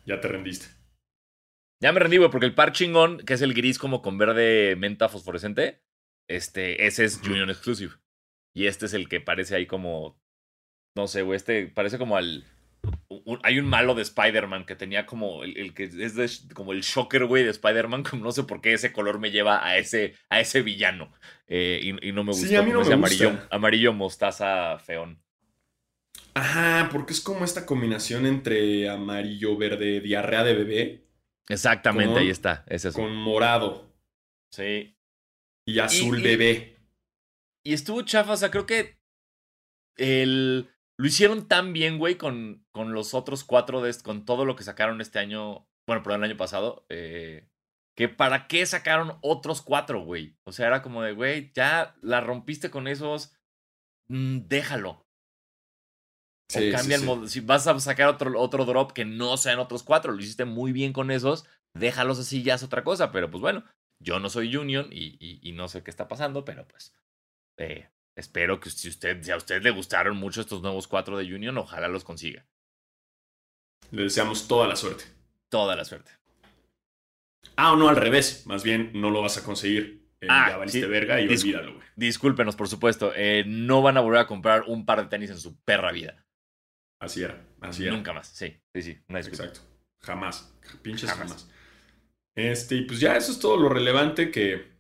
Ya te rendiste. Ya me rendí, güey, porque el par chingón, que es el gris como con verde menta fosforescente, este, ese es Union Exclusive. Y este es el que parece ahí como. No sé, güey. Este parece como al. hay un malo de Spider-Man que tenía como el, que es como el shocker, güey, de Spider-Man. Como no sé por qué ese color me lleva a ese, a ese villano. Eh, y, no me gusta. Sí, a mí no me amarillo, gusta. amarillo mostaza feón. Ajá, porque es como esta combinación entre amarillo, verde, diarrea de bebé. Exactamente, ahí está. Ese es con morado. Sí. Y azul bebé. Y estuvo chafa, o sea, creo que el, lo hicieron tan bien, güey, con, con los otros cuatro, de, con todo lo que sacaron este año, bueno, perdón, el año pasado, eh, que para qué sacaron otros cuatro, güey. O sea, era como de, güey, ya la rompiste con esos, mm, déjalo. O cambia el modo. Si vas a sacar otro, otro drop que no sean otros cuatro, lo hiciste muy bien con esos, déjalos así, ya es otra cosa. Pero pues bueno, yo no soy Union y, y no sé qué está pasando, pero pues eh, espero que si, usted, si a usted le gustaron mucho estos nuevos cuatro de Union, ojalá los consiga. Le deseamos toda la suerte. Toda la suerte. Ah, o no, al revés. Más bien, no lo vas a conseguir. Eh, ah, ya valiste verga y olvídalo, güey. Discúlpenos, por supuesto. Eh, no van a volver a comprar un par de tenis en su perra vida. Así era, así era. Nunca más, sí, sí, sí. Exacto. Jamás. Pinches jamás. jamás. Este, y pues ya eso es todo lo relevante que,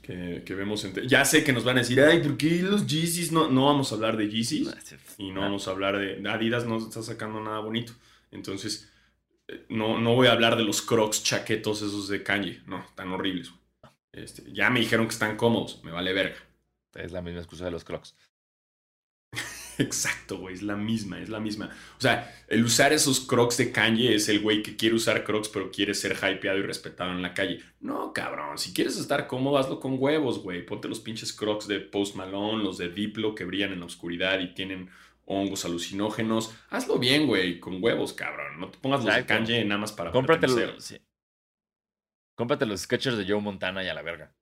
que, vemos. Ya sé que nos van a decir, ay, ¿por qué los Yeezys? No, no vamos a hablar de Yeezys y no vamos a hablar de. Adidas no está sacando nada bonito. Entonces, eh, no, no voy a hablar de los crocs chaquetos esos de Kanye. No, tan horribles. Este, ya me dijeron que están cómodos, me vale verga. Es la misma excusa de los crocs. Exacto, güey, es la misma, es la misma. O sea, el usar esos crocs de Kanye es el güey que quiere usar crocs pero quiere ser hypeado y respetado en la calle. No, cabrón, si quieres estar cómodo, hazlo con huevos, güey. Ponte los pinches crocs de Post Malone, los de Diplo que brillan en la oscuridad y tienen hongos alucinógenos. Hazlo bien, güey, con huevos, cabrón. No te pongas los de Kanye nada más para Cómprate los, sí. Cómprate los sketchers de Joe Montana y a la verga.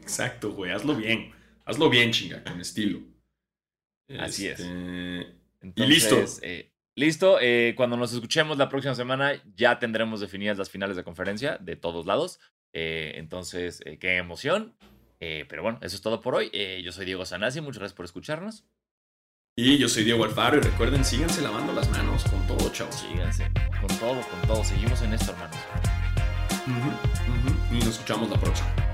Exacto, güey, hazlo bien. Hazlo bien, chinga, con estilo. Así es. Este, y listo. Eh, Listo, eh, cuando nos escuchemos la próxima semana ya tendremos definidas las finales de conferencia de todos lados. Eh, entonces, eh, qué emoción. pero bueno, eso es todo por hoy. yo soy Diego Sanasi, muchas gracias por escucharnos. Y yo soy Diego Alfaro y recuerden, síganse lavando las manos con todo, chavos. Síganse, con todo, con todo. Seguimos en esto, hermanos. Y nos escuchamos la próxima.